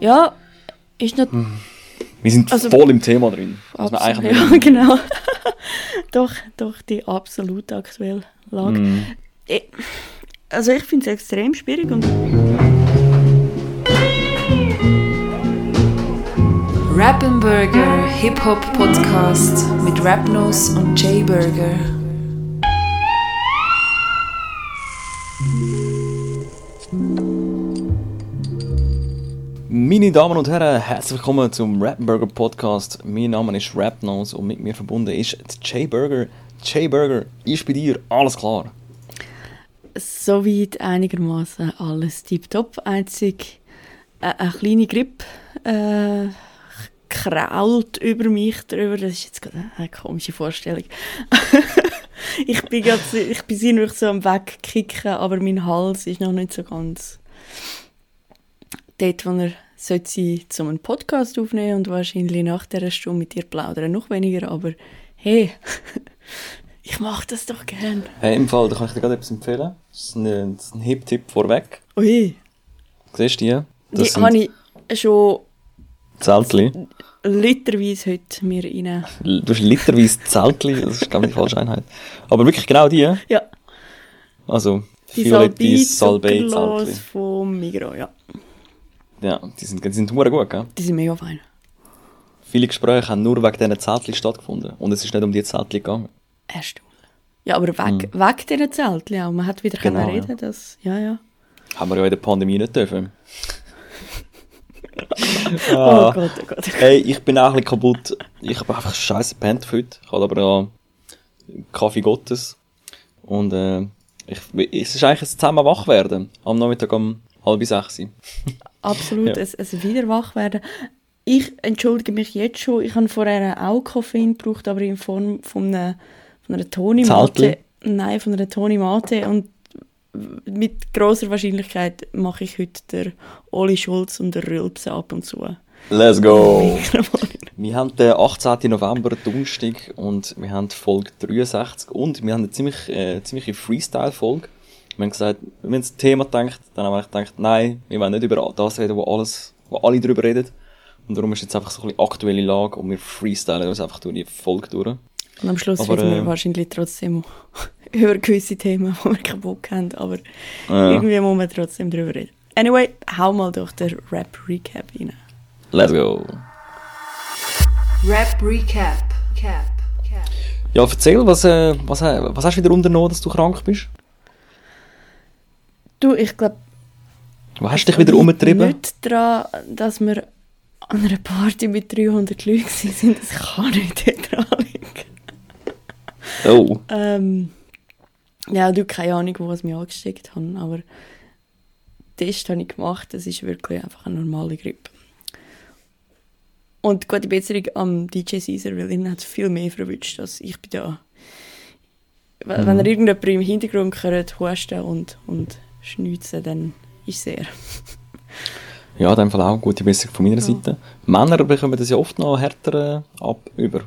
Ja, ist nicht. Wir sind Also- voll im Thema drin. Absolut, ja, genau. doch, doch, die absolut aktuelle Lage. Mhm. Ich, also ich finde es extrem schwierig und Rappenburger Hip-Hop Podcast mit Rapnos und Jay Burger. Meine Damen und Herren, herzlich willkommen zum Rap Burger Podcast. Mein Name ist Rapnose und mit mir verbunden ist Jay Burger. Jay Burger, ist bei dir alles klar? soweit einigermaßen alles tiptop. Einzig äh, eine kleine Grippe äh, krault über mich drüber. Das ist jetzt gerade eine komische Vorstellung. ich bin gerade, so- ich bin sie so am wegkicken, aber mein Hals ist noch nicht so ganz dort, wo er sollte sein, um einen Podcast aufnehmen und wahrscheinlich nach dieser Stunde mit dir plaudern noch weniger, aber hey, ich mache das doch gern. Hey, Im Fall, da kann ich dir gerade etwas empfehlen. Das ist ein, das ist ein Hip-Tipp vorweg. Ui, Siehst du die? die Das habe sind ich schon Zeltli. literweise heute mir rein. Du hast literweise Zeltli, das ist glaube ich die falsche Einheit. Aber wirklich genau die. Ja, Also, die Violetti, Salbei Salbei, Zeltli. vom Migros, ja. Ja, die sind, die sind gut, gell? Die sind mega fein. Viele Gespräche haben nur wegen diesen Zeltli stattgefunden. Und es ist nicht um die Zeltli gegangen. Erstaunlich. Ja, aber weg, weg dieser Zeltli auch. Man hat wieder Mhm. Genau, können reden, dass, ja, ja. Haben wir ja in der Pandemie nicht dürfen. Oh Gott, oh Gott. Hey, ich bin auch ein bisschen kaputt. Ich habe einfach scheiße gepennt heute. Ich habe aber ja Kaffee Gottes. Und äh, ich, es ist eigentlich ein zusammen wach werden. Am Nachmittag um halb sechs. Absolut, Ja. es, es wieder wach werden. Ich entschuldige mich jetzt schon. Ich habe vorher auch Koffein gebraucht, aber in Form von einer, von einer Toni Mate. Nein, von einer Toni Mate. Und mit großer Wahrscheinlichkeit mache ich heute der Oli Schulz und der Rülpse ab und zu. Let's go! Wir haben den 18. November, Donnerstag, und wir haben Folge 63 und wir haben eine ziemlich, äh, ziemliche Freestyle-Folge. Wir haben gesagt, wenn wir ins Thema denkt, dann haben wir gedacht, nein, wir wollen nicht über das reden, wo alles, wo alle drüber reden. Und darum ist jetzt einfach so ein bisschen aktuelle Lage und wir freestylen uns einfach durch die Folge durch. Und am Schluss Aber, reden wir äh, wahrscheinlich trotzdem über gewisse Themen, die wir keinen Bock haben. Aber Ja. irgendwie muss man trotzdem drüber reden. Anyway, hau mal durch den Rap-Recap rein. Let's go! Rap Recap. Cap. Cap. Ja, erzähl, was, äh, was, äh, was hast du wieder unternommen, dass du krank bist? Du, ich glaube, Wo hast du dich wieder umgetrieben? nicht daran, dass wir an einer Party mit 300 Leuten waren. Das kann nicht daran liegen. Oh. Ähm, ja, du, keine Ahnung, wo ich mich angesteckt habe, aber Test habe ich gemacht. Das ist wirklich einfach eine normale Grippe. Und gute Besserung am DJ Caesar, weil ihn hat es viel mehr verwünscht als ich bin da. Wenn er irgendjemand im Hintergrund hört, husten und, und schnitzen, dann ist es er. Ja, in dem Fall auch gute Besserung von meiner Seite. Männer bekommen das ja oft noch härter äh, ab über.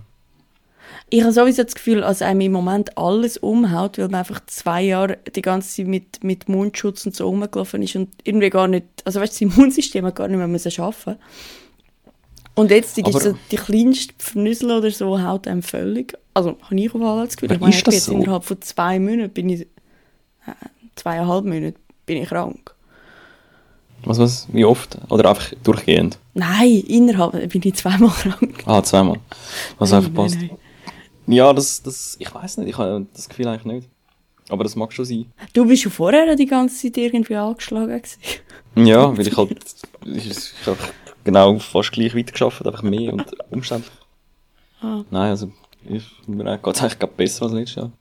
Ich habe sowieso das Gefühl, dass einem im Moment alles umhaut, weil man einfach zwei Jahre die ganze Zeit mit, mit Mundschutz und so rumgelaufen ist und irgendwie gar nicht, also weißt du, das Immunsystem hat gar nicht mehr müssen arbeiten. Und jetzt Aber- so die kleinste Pfnüssel oder so haut einem völlig, also habe ich auf alle das Gefühl. Ich meine, ich bin das jetzt so? innerhalb von zwei Monaten bin ich, äh, zweieinhalb Monate bin ich krank. Was, was? Wie oft? Oder einfach durchgehend? Nein, innerhalb bin ich zweimal krank. Ah, zweimal. Was einfach Nein, passt. nein, nein. Ja, das, das, ich weiß nicht, ich habe das Gefühl eigentlich nicht. Aber das mag schon sein. Du bist schon vorher die ganze Zeit irgendwie angeschlagen gewesen. Ja, weil ich halt, ich, ich habe genau fast gleich weitergearbeitet, einfach mehr und umständlich. Ah. Nein, also, ich, mir geht es eigentlich besser als letztes Jahr.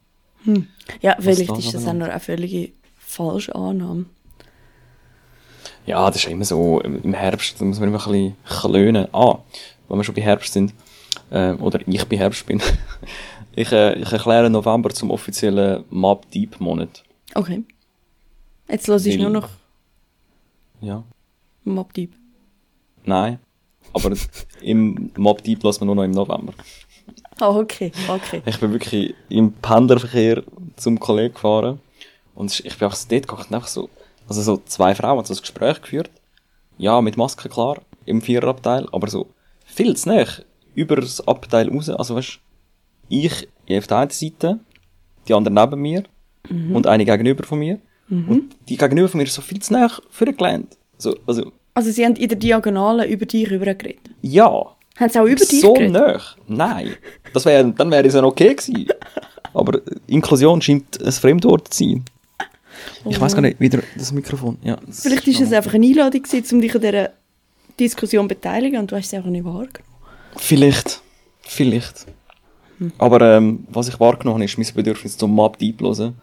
Ja, Was vielleicht ist das auch nur eine völlige falsche Annahme. Ja, das ist immer so, im Herbst da muss man immer ein bisschen klönen. Ah, wenn wir schon bei Herbst sind, äh, oder ich bei Herbst bin, ich, äh, ich erkläre November zum offiziellen Map Deep Monat. Okay. Jetzt lasse ich nur noch Ja. Mob Deep. Nein. Aber im Mob Deep lässt man nur noch im November. Ah, okay, okay. Ich bin wirklich im Pendlerverkehr zum Kollegen gefahren. Und ich bin einfach so dort gegangen einfach so, Also so zwei Frauen haben so ein Gespräch geführt. Ja, mit Maske klar, im Viererabteil, aber so viel zu nah, über das Abteil raus. Also weißt ich auf der einen Seite, die andere neben mir und eine gegenüber von mir. Und die gegenüber von mir ist so viel zu nah vorgelehnt. So, also, Also sie haben in der Diagonale über dich rübergeredet. ja. Haben sie auch über dich so geredet? nah. Nein. Das wär, dann wäre es ja okay gewesen. Aber Inklusion scheint ein Fremdwort zu sein. Ich weiß gar nicht, wieder das Mikrofon. Ja, das Vielleicht ist es einfach eine Einladung gewesen, um dich an dieser Diskussion zu beteiligen und du hast es einfach nicht wahrgenommen. Vielleicht. Vielleicht. Aber ähm, was ich wahrgenommen habe, ist mein Bedürfnis zum Mob Deep hören.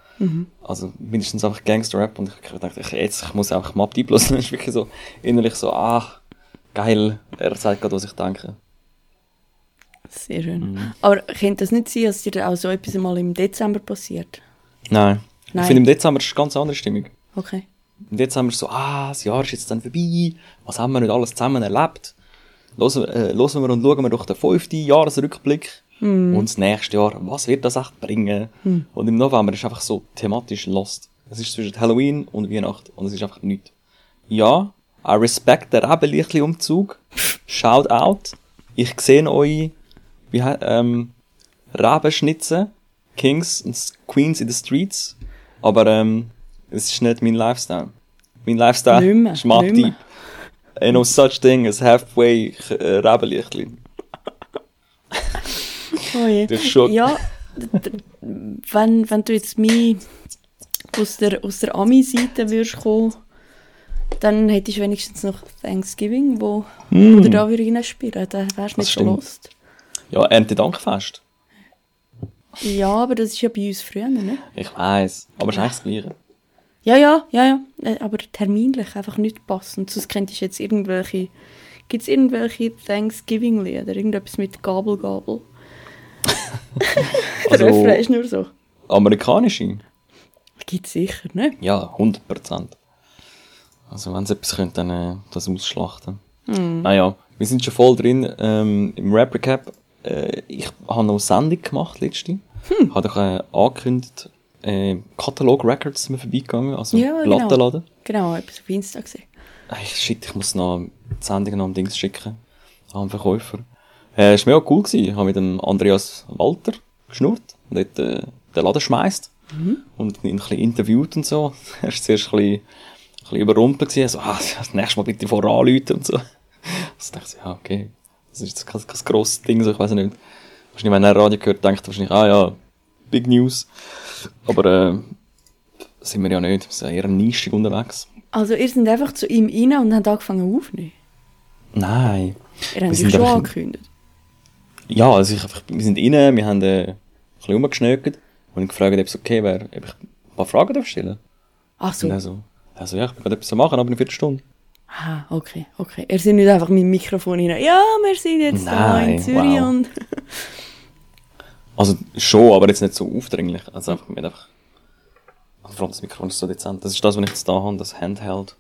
Also mindestens einfach Gangster-Rap und ich dachte, ich, jetzt ich muss einfach Mob Deep hören. Das ist wirklich so innerlich so, ah, geil, er sagt gerade, was ich denke. Sehr schön. Mhm. Aber könnte das nicht sein, dass dir auch so etwas mal im Dezember passiert? Nein. Nein. Ich finde, im Dezember ist es eine ganz andere Stimmung. Okay. Im Dezember ist so, ah, das Jahr ist jetzt dann vorbei, was haben wir nicht alles zusammen erlebt? Hören, äh, hören wir und schauen wir durch den fünften Jahresrückblick und das nächste Jahr, was wird das echt bringen? Und im November ist einfach so thematisch lost. Es ist zwischen Halloween und Weihnachten und es ist einfach nichts. Ja, I respect den Rebenlichtli-Umzug. Shout out. Ich sehe euch, wie, ähm, Rebenschnitzen, Kings und Queens in the Streets, aber ähm, es ist nicht mein Lifestyle. Mein Lifestyle Nicht mehr, ist. Deep. Ain't no such thing as halfway äh, Rebenlichtli. Oh je. Das ist schon- Ja, wenn, wenn du jetzt mich aus der, aus der Ami-Seite würdest kommen, dann hättest du wenigstens noch Thanksgiving, wo, wo du da wieder reinspielen. Da wärst du nicht so lost. Ja, Erntedankfest. Ja, aber das ist ja bei uns früher, ne? Ich weiß, aber es ist eigentlich das Gleiche. Ja, ja, ja, ja. Äh, Aber terminlich einfach nicht passend. Sonst könntest du jetzt irgendwelche. Gibt es irgendwelche Thanksgiving-Lieder? Irgendetwas mit Gabel, Gabel? Der Also- Refrain ist nur so. Amerikanische? Gibt es sicher, ne? Ja, 100%. Also wenn sie etwas können, dann äh, das ausschlachten. Hm. Naja, wir sind schon voll drin ähm, im Rap Recap. Äh, ich habe noch eine Sendung gemacht letzte. Hm. Habe doch äh, angekündigt, äh, Katalog Records sind wir vorbeigegangen, also Ja, genau. Plattenladen. Genau, etwas auf Insta gesehen. Ey, shit, ich muss noch die Sendung noch ein Dings schicken. An den Verkäufer. Äh, ist mega cool gewesen. Ich habe mit dem Andreas Walter geschnurrt und dort äh, den Laden schmeißt. Und ihn ein bisschen interviewt und so. Er war zuerst ein bisschen, ein bisschen überrumpelt gewesen. So, ah, das nächste Mal bitte voranläuten und so. Also dachte ich, ja, okay. Das ist kein, kein grosses Ding, so, ich weiß nicht. Wahrscheinlich, wenn er Radio gehört, denkt er wahrscheinlich, ah ja, Big News. Aber, äh, sind wir ja nicht. Wir sind eher nischig unterwegs. Also, ihr seid einfach zu ihm rein und habt angefangen aufzunehmen. Nein. Ihr habt sind schon angekündigt. Ja, also ich einfach, wir sind rein, wir haben äh, ein bisschen rumgeschnöckert und ich gefragt, ob es okay wäre, ob ich ein paar Fragen darf stellen Ach so. Und er so, also ja, ich bin gerade etwas am machen, aber in einer Viertelstunde. Ah, okay, okay. Ihr seid nicht einfach mit dem Mikrofon rein. Ja, wir sind jetzt da in Nein, Zürich wow. und. Also schon, aber jetzt nicht so aufdringlich. Also einfach, mit einfach, also vor allem das Mikrofon ist so dezent. Das ist das, was ich jetzt da habe, das Handheld.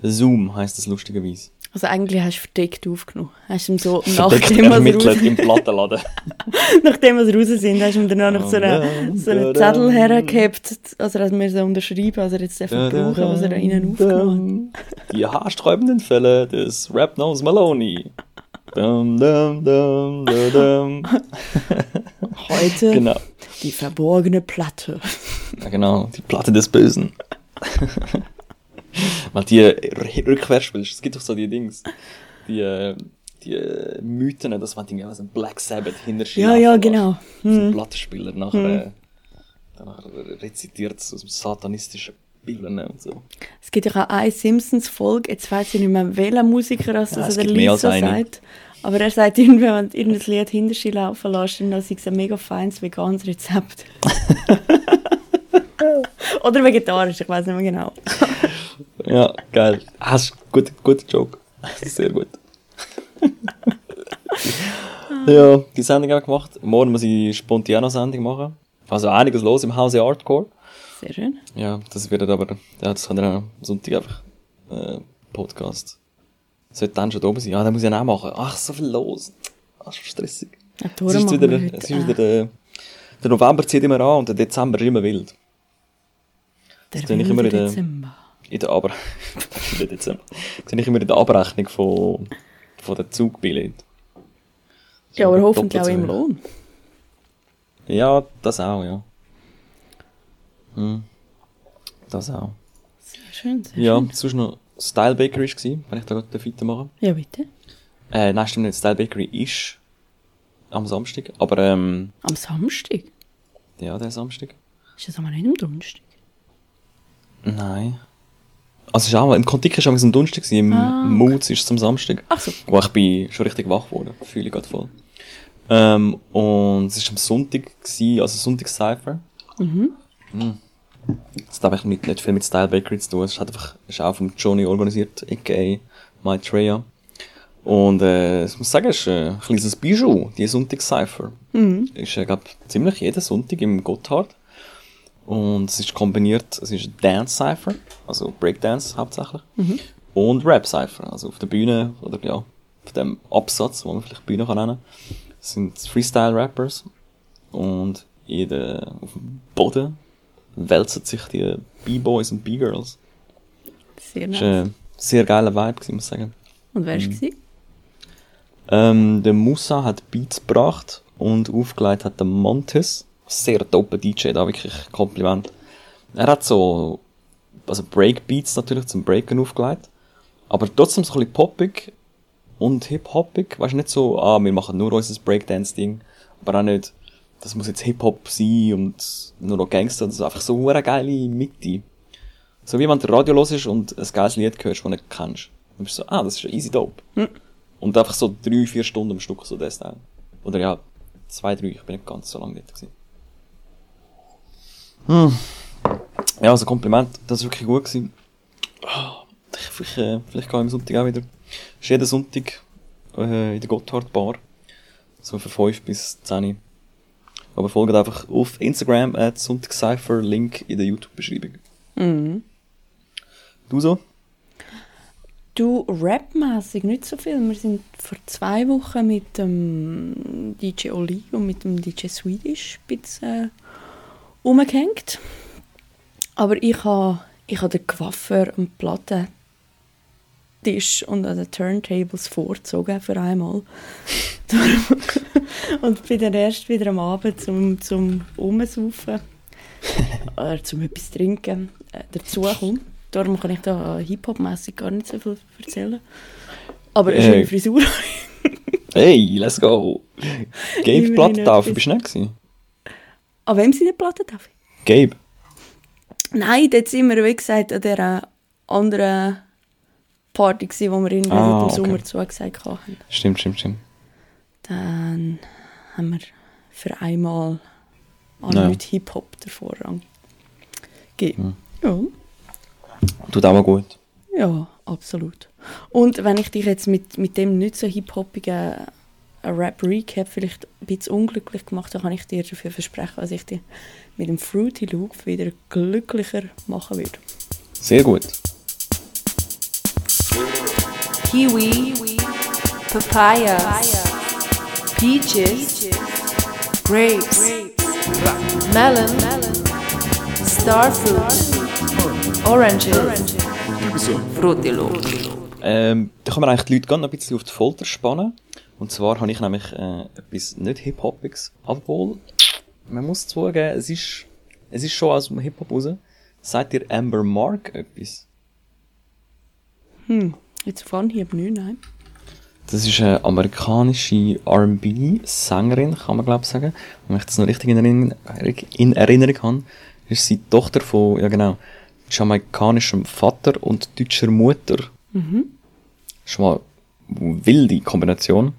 Zoom heisst das lustigerweise. Also, eigentlich hast du verdeckt aufgenommen. Hast du ihm so, nachdem wir, raus, im Plattenladen. nachdem wir raus sind, hast du ihm dann noch so einen, so einen Zettel hergehabt, also dass wir so unterschreiben, also jetzt darf brauchen, was er da innen aufgenommen hat. Die haarsträubenden Fälle des Rap Nose Maloney. Dum, dum, dum, dum, dum. Heute Genau. die verborgene Platte. Ja, genau, die Platte des Bösen. Weil die r- rückwärts spielst, es gibt doch so die Dings, die, äh, die äh, Mythen, dass man irgendwie ein Black Sabbath hinter Ja, ja, genau. So ein Plattenspieler nachher, äh, danach rezitiert es aus dem satanistischen Bibeln und so. Es gibt ja auch eine Simpsons-Folge, jetzt weiß ich nicht mehr, welcher Musiker das, Ja, also der Lisa sagt. Aber er sagt wenn du irgendein Lied hinter sich laufen lässt, dann ist es ein mega feines veganes Rezept. Oder vegetarisch, ich weiß nicht mehr genau. Ja, geil. Das ist ein guter, guter Joke. Sehr gut. ja, die Sendung auch gemacht. Morgen muss ich spontan eine Sendung machen. Also einiges los im Hause Hardcore. Sehr schön. Ja, das wird aber, ja, das kann dann am Sonntag einfach, äh, Podcast. Sollte dann schon da oben sein. Ja, dann muss ich dann auch machen. Ach, so viel los. Ach, schon stressig. Ja, Es ist wieder, es ist wieder auch. der, der November zieht immer an und der Dezember ist immer wild. Der bin ich immer wilde in der- Dezember. In der Aber jetzt, äh, sehe ich immer in der Abrechnung von, von der Zugbillett. Ja, aber So, hoffentlich auch im so. Lohn. Ja, das auch, ja. Hm. Das auch. Sehr schön, sehr Ja, schön. sonst noch Style Bakery war, wenn ich da gerade weitermachen Ja, bitte. Äh, nein, stimmt nicht. Style Bakery ist am Samstag, aber ähm, Am Samstag? ja, der Samstag. Ist das aber nicht am Donnerstag? Nein. Also, ist auch, im Kontiki war es am Donnerstag, im Ah. Moods ist es am Samstag. Ach so. Wo ich bin schon richtig wach geworden. Fühle ich gerade voll. Ähm, und es war am Sonntag, gewesen, also Sonntagscypher. Mhm. Mhm. Das hat einfach nicht, nicht viel mit Style Bakery zu tun. Es ist halt einfach, ist auch vom Johnny organisiert, a.k.a. Maitreya. Und, äh, ich muss sagen, es ist äh, ein kleines Bijou, die Sonntagscypher. Mhm. Ist, äh, glaub, ziemlich jeden Sonntag im Gotthard. Und es ist kombiniert, es ist ein Dance-Cypher, also Breakdance hauptsächlich. Und Rap-Cypher, also auf der Bühne, oder ja, auf dem Absatz, wo man vielleicht Bühne kann nennen. Es sind Freestyle-Rappers. Und in der, auf dem Boden wälzen sich die B-Boys und B-Girls. Sehr Das nice. war ein sehr geiler Vibe, muss ich sagen. Und wer war gewesen? Ähm, der Musa hat Beats gebracht und aufgelegt hat der Montes. Sehr dope DJ, da wirklich Kompliment. Er hat so, also Breakbeats natürlich zum Breaken aufgelegt, aber trotzdem so ein bisschen poppig und hip-hoppig. Weißt du, nicht so, ah, wir machen nur unser Breakdance-Ding, aber auch nicht, das muss jetzt Hip-Hop sein und nur noch Gangster, das ist einfach so eine geile Mitte. So wie wenn du Radio hörst und ein geiles Lied hörst, das du nicht kennst. Dann bist du so, ah, das ist easy dope. Und einfach so drei, vier Stunden am Stück, so das Style. Oder ja, zwei, drei, ich bin nicht ganz so lange dort gewesen. Hm. Ja, also Kompliment, das war wirklich gut gewesen. Ich, vielleicht, äh, vielleicht gehe ich am Sonntag auch wieder. Ist jeden Sonntag, äh, in der Gotthard Bar. So von 5 bis 10. Aber folgt einfach auf Instagram at Sonntagscypher, Link in der YouTube-Beschreibung. Mhm. Du so? Du, rapmäßig nicht so viel. Wir sind vor zwei Wochen mit dem DJ Oli und mit dem DJ Swedish ein bisschen rumgehängt. Aber ich habe ich ha den Coiffeur am Plattentisch und an den Turntables vorgezogen für einmal. Und bin dann erst wieder am Abend zum, zum Umsaufen oder zum etwas trinken äh, dazukommen. Darum kann ich da Hip-Hop-mässig gar nicht so viel erzählen. Aber eine Äh. schöne Frisur. Hey, let's go! Gabe Immerhin Plattentaufe, etwas. bist du nicht gewesen? An wem sind die Platten darf? Gabe? Nein, dort sind wir, wie gesagt, an dieser anderen Party gewesen, wo wir irgendwie Ah, im okay. Sommer zugesagt haben. Stimmt, stimmt, stimmt. Dann haben wir für einmal an Ja. mit Hip-Hop den Vorrang gegeben. Ja. Tut auch mal gut. Ja, absolut. Und wenn ich dich jetzt mit, mit dem nicht so hip-hoppigen äh, Rap-Recap vielleicht ein bisschen unglücklich gemacht habe, kann ich dir dafür versprechen, dass ich dich mit dem Fruity Loop wieder glücklicher machen würde. Sehr gut. Kiwi, Papaya, Peaches, Grapes, Melon, Starfruit, Oranges, Fruity Loop. Ähm, da kann man eigentlich die Leute gerne noch ein bisschen auf die Folter spannen. Und zwar habe ich nämlich äh, etwas nicht Hip-Hopiges. Obwohl, man muss zugeben, es ist, es ist schon aus dem Hip-Hop raus. Sagt ihr Amber Mark etwas? Hm, jetzt auf Anhieb nicht, nein. Das ist eine amerikanische R&B-Sängerin, kann man glaube ich sagen. Wenn ich das noch richtig in Erinnerung, in Erinnerung habe, ist sie die Tochter von, ja genau, jamaikanischem Vater und deutscher Mutter. Mhm. Schon mal wilde Kombination.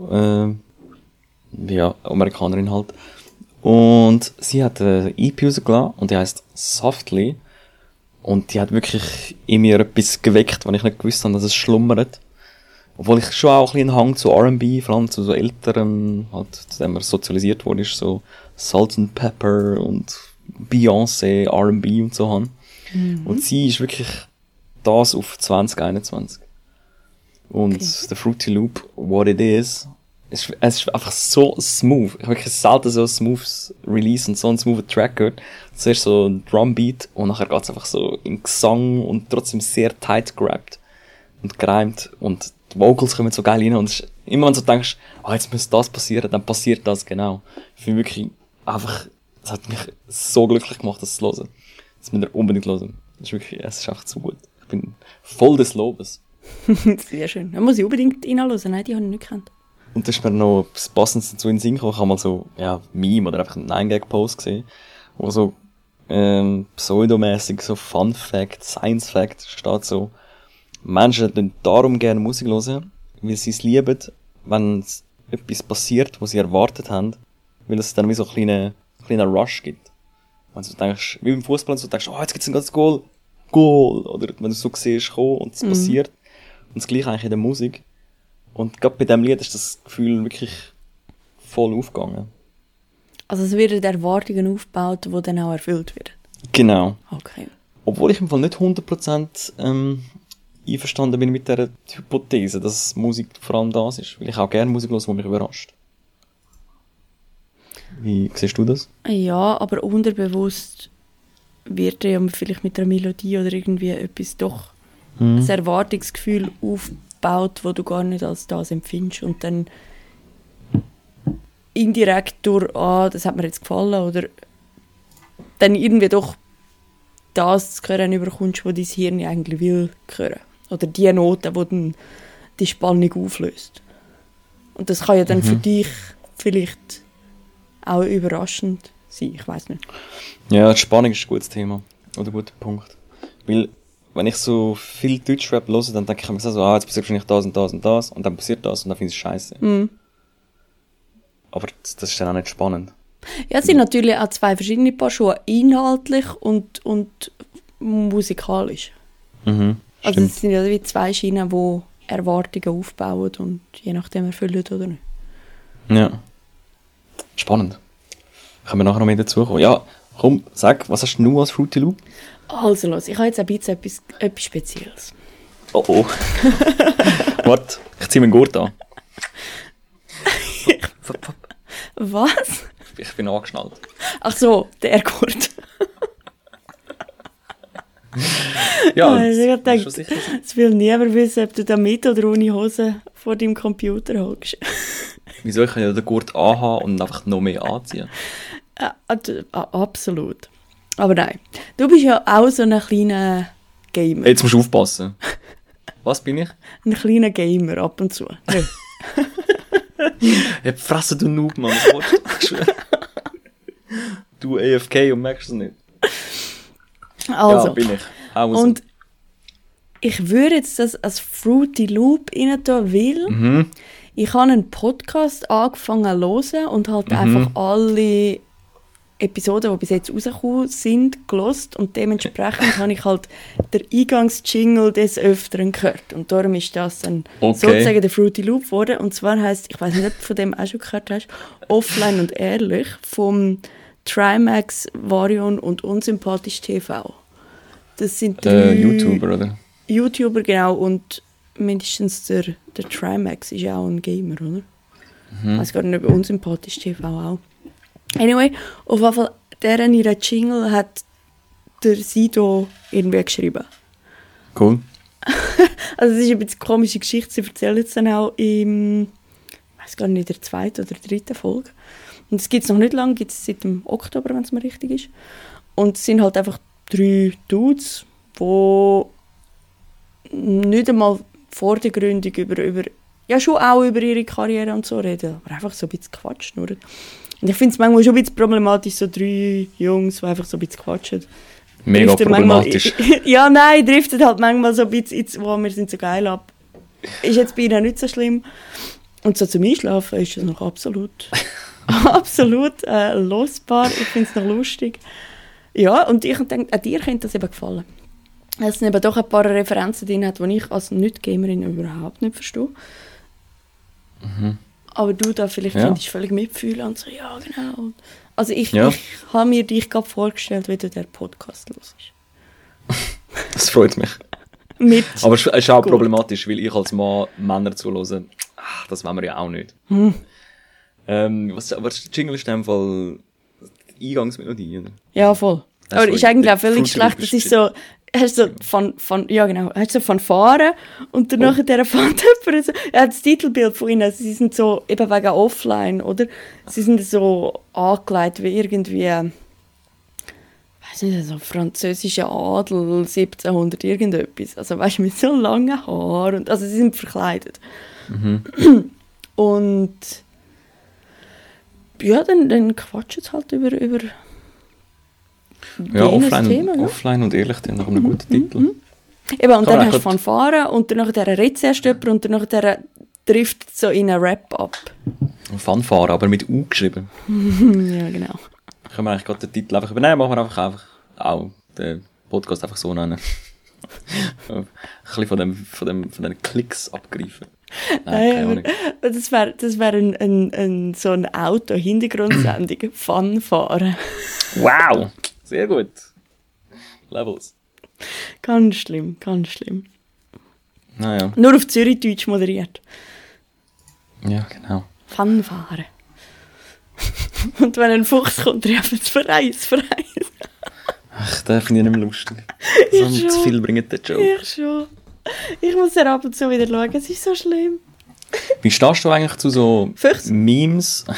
Äh, ja, Amerikanerin halt. Und sie hat eine EP rausgelassen und die heißt Softly. Und die hat wirklich in mir etwas geweckt, was ich nicht gewusst habe, dass es schlummert. Obwohl ich schon auch ein bisschen einen Hang zu R&B, vor allem zu so älteren, halt, zu dem er sozialisiert wurde, ist so Salt and Pepper und Beyoncé, R&B und so haben. Und sie ist wirklich das auf 2021. Und Okay. der Fruity Loop, What It Is, es, ist- es ist einfach so smooth. Ich habe wirklich selten so ein smoothes Release und so einen smoothen Track gehört. Zuerst so ein Drumbeat und nachher geht's einfach so in Gesang und trotzdem sehr tight gerappt und gereimt und die Vocals kommen so geil rein und es ist, immer wenn du so denkst, ah, jetzt muss das passieren, dann passiert das genau. Ich finde wirklich einfach, es hat mich so glücklich gemacht, das zu hören. Das müsst ihr unbedingt hören. Das ist wirklich, es ist einfach zu gut. Ich bin voll des Lobes. Sehr schön. Da muss ich unbedingt reinhören. Nein, die habe ich nicht gekannt. Und da ist mir noch etwas Passendes dazu in den Sinn gekommen. Ich habe mal so, ja, Meme oder einfach einen 9-Gag-Post gesehen, wo so, ähm, pseudomäßig so Fun Fact, Science Fact steht so, Menschen hören darum gerne Musik hören, weil sie es lieben, wenn etwas passiert, was sie erwartet haben, weil es dann wie so ein kleiner, kleiner Rush gibt. Wenn du denkst, wie beim Fußball, so denkst, oh, jetzt gibt's ein ganzes Goal, Goal, oder wenn du so siehst, kommen und es passiert. Und das gleiche eigentlich in der Musik. Und gerade bei diesem Lied ist das Gefühl wirklich voll aufgegangen. Also es werden Erwartungen aufgebaut, die dann auch erfüllt werden. Genau. Okay. Obwohl ich im Fall nicht 100% ähm, einverstanden bin mit der Hypothese, dass Musik vor allem das ist. Weil ich auch gerne Musik höre, die mich überrascht. Wie siehst du das? Ja, aber unterbewusst wird ja vielleicht mit einer Melodie oder irgendwie etwas doch Mhm. ein Erwartungsgefühl aufgebaut, wo du gar nicht als das empfindest und dann indirekt durch, ah, das hat mir jetzt gefallen oder dann irgendwie doch das zu hören überkommst, was dein Hirn eigentlich will hören. Oder die Note, die dann die Spannung auflöst. Und das kann ja dann für dich vielleicht auch überraschend sein, ich weiß nicht. Ja, die Spannung ist ein gutes Thema. Oder ein guter Punkt. Weil, wenn ich so viel Deutschrap höre, dann denke ich mir so, ah, jetzt passiert wahrscheinlich das und das und das, und dann passiert das, und dann finde ich es scheiße. Mhm. Aber das, das ist dann auch nicht spannend. Ja, es sind natürlich auch zwei verschiedene Paar Schuhe, inhaltlich und, und musikalisch. Mhm. Also es sind ja wie zwei Schienen, die Erwartungen aufbauen und je nachdem erfüllen oder nicht. Ja. Spannend. Können wir nachher noch mehr dazukommen? Ja, komm, sag, was hast du nur als Fruity Loop? Also los, ich habe jetzt ein bisschen etwas, etwas Spezielles. Oh oh. Warte, ich zieh meinen Gurt an. Was? Ich bin angeschnallt. Ach so, der Gurt. Ja, Ah, ich so. Es will niemand wissen, ob du da mit oder ohne Hose vor deinem Computer hockst. Wieso? Ich kann ja den Gurt anhaben und einfach noch mehr anziehen. Ja, ad- a- absolut. Aber nein, du bist ja auch so ein kleiner Gamer. Jetzt musst du aufpassen. Was bin ich? Ein kleiner Gamer ab und zu. Ja. Fressen du Noob, Mann. Was du? du AFK und merkst es nicht. Also, Ja, bin ich. Raus. und ich würde jetzt das als Fruity Loop rein tun, weil Mhm. ich habe einen Podcast angefangen zu hören und halt Mhm. einfach alle Episoden, die bis jetzt rausgekommen sind, gelost und dementsprechend habe ich halt den Eingangsjingle des Öfteren gehört und darum ist das dann Okay. sozusagen der Fruity Loop geworden und zwar heißt ich weiß nicht, ob du von dem auch schon gehört hast, Offline und Ehrlich vom Trimax, Varion und Unsympathisch TV. Das sind Der drei YouTuber, oder? YouTuber, genau, und mindestens der, der Trimax ist ja auch ein Gamer, oder? Mhm. Ich weiß gar nicht, ob unsympathisch TV auch. Anyway, auf jeden Fall, der in ihrer Jingle hat der Sido irgendwie geschrieben. Cool. Also es ist ein bisschen eine komische Geschichte, sie erzählen es dann auch im, ich weiß gar nicht, der zweiten oder dritten Folge. Und es gibt es noch nicht lange, gibt es seit dem Oktober, wenn es mir richtig ist. Und es sind halt einfach drei Dudes, die nicht einmal vordergründig über, über, ja schon auch über ihre Karriere und so reden, aber einfach so ein bisschen Quatsch schnurren. Und ich finde es manchmal schon ein bisschen problematisch, so drei Jungs, die einfach so ein bisschen quatschen. Mega Driftet manchmal- problematisch. ja, nein, driftet halt manchmal so ein bisschen ins, wow, wir sind so geil ab. Ist jetzt bei ihnen nicht so schlimm. Und so zum Einschlafen ist das noch absolut, absolut äh, losbar. Ich finde es noch lustig. Ja, und ich denke, auch dir könnte das eben gefallen. Es eben doch ein paar Referenzen drin hat, die ich als Nicht-Gamerin überhaupt nicht verstehe. Aber du da vielleicht. Ja. könntest völlig mitfühlen und so, ja, genau. Also ich, Ja. ich habe mir dich gerade vorgestellt, wie du der Podcast ist. Das freut mich. Mit Aber es ist auch Gut. problematisch, weil ich als Mann Männer zuhöre. Ah, das wollen wir ja auch nicht. Hm. Ähm, was, was Jingle ist in dem Fall die Eingangsmelodie, oder? Ja, voll. Das Aber ist eigentlich auch völlig schlecht. Das ist so, hast so von, von, ja genau, hast von fahren und dann Oh. nachher der fährt jemand so, ja, das Titelbild von ihnen, sie sind so, eben wegen offline, oder? Sie sind so angelegt wie irgendwie, weiß nicht, so französischer Adel, 1700 irgendetwas. Also weißt du, mit so langen Haaren und, also sie sind verkleidet. Und ja, dann, dann quatschen sie halt über, über Ja, offline, Thema. Mhm. offline und ehrlich, dann nach einem guten Titel. Eben, und Kann dann hast du Fanfare und dann nachher redet zuerst jemand und dann nachher trifft so in einen Rap ab. Fanfare, aber mit U geschrieben. ja, genau. Können wir eigentlich gerade den Titel einfach übernehmen, machen wir einfach, einfach auch den Podcast einfach so nennen. ein bisschen von, dem, von, dem, von den Klicks abgreifen. Nein, aber das wäre das wär ein, ein, ein, so ein Auto-Hintergrundsendung. Fanfare. Wow! Sehr gut. Levels. Ganz schlimm, ganz schlimm. Naja, Nur auf Zürich-Deutsch moderiert. ja, genau. Fanfare. und wenn ein Fuchs kommt, rufen sie Vereins, Vereins. Ach, den finde ich nicht mehr lustig. So zu viel bringt der Joke. Ich schon. Ich muss ja ab und zu wieder schauen, es ist so schlimm. Wie stehst du eigentlich zu so Füchse. Memes?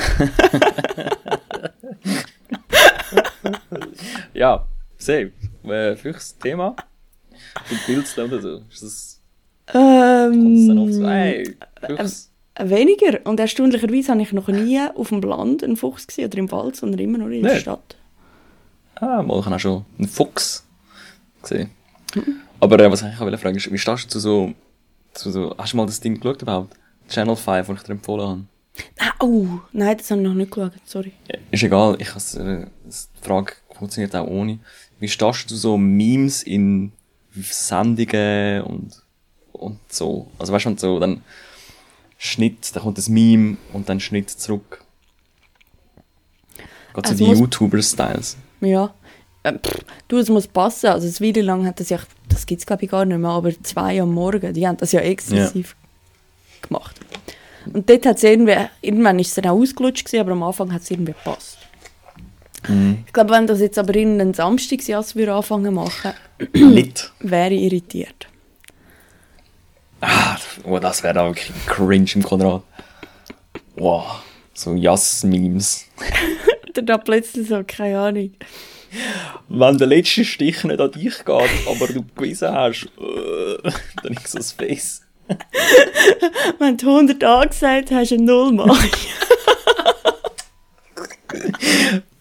ja, safe. Äh, Füchs Thema? Und Pilze oder so. Ist das, kommt das dann Ähm, hey, Füchs? weniger. Und erstaunlicherweise habe ich noch nie auf dem Land einen Fuchs gesehen oder im Wald, sondern immer nur in der Nicht? Stadt. Ah, mal, ich habe auch schon einen Fuchs gesehen. Aber äh, was ich auch fragen ist, wie stehst du zu so, zu so, hast du mal das Ding geschaut überhaupt? Channel 5, das ich dir empfohlen habe. Ah, oh, nein, das habe ich noch nicht geschaut, sorry. Ja, Ist egal, ich has, äh, das- die Frage funktioniert auch ohne. Wie stehst du so Memes in Sendungen und, und so? Also weißt du, so, dann Schnitt, da kommt das Meme und dann Schnitt zurück. Geht so Es die YouTuber-Styles. Ja. Ähm, pff, du, es muss passen. Also, eine Weile lang hat das ja, das gibt es glaube ich gar nicht mehr, aber zwei am Morgen, die haben das ja exzessiv gemacht. Und dort hat es irgendwie, irgendwann ist es dann auch ausgelutscht gewesen, aber am Anfang hat es irgendwie gepasst. Mhm. Ich glaube, wenn das jetzt aber in einen Samstagsjass würde anfangen machen, wäre ich irritiert. Ah, oh, das wäre auch wirklich cringe im Konrad. Wow, so Jass-Memes. Oder da plötzlich so, keine Ahnung. Wenn der letzte Stich nicht an dich geht, aber du gewissen hast, äh, dann ist das Face. Wenn du 100 angesagt hast, ein Nullmal.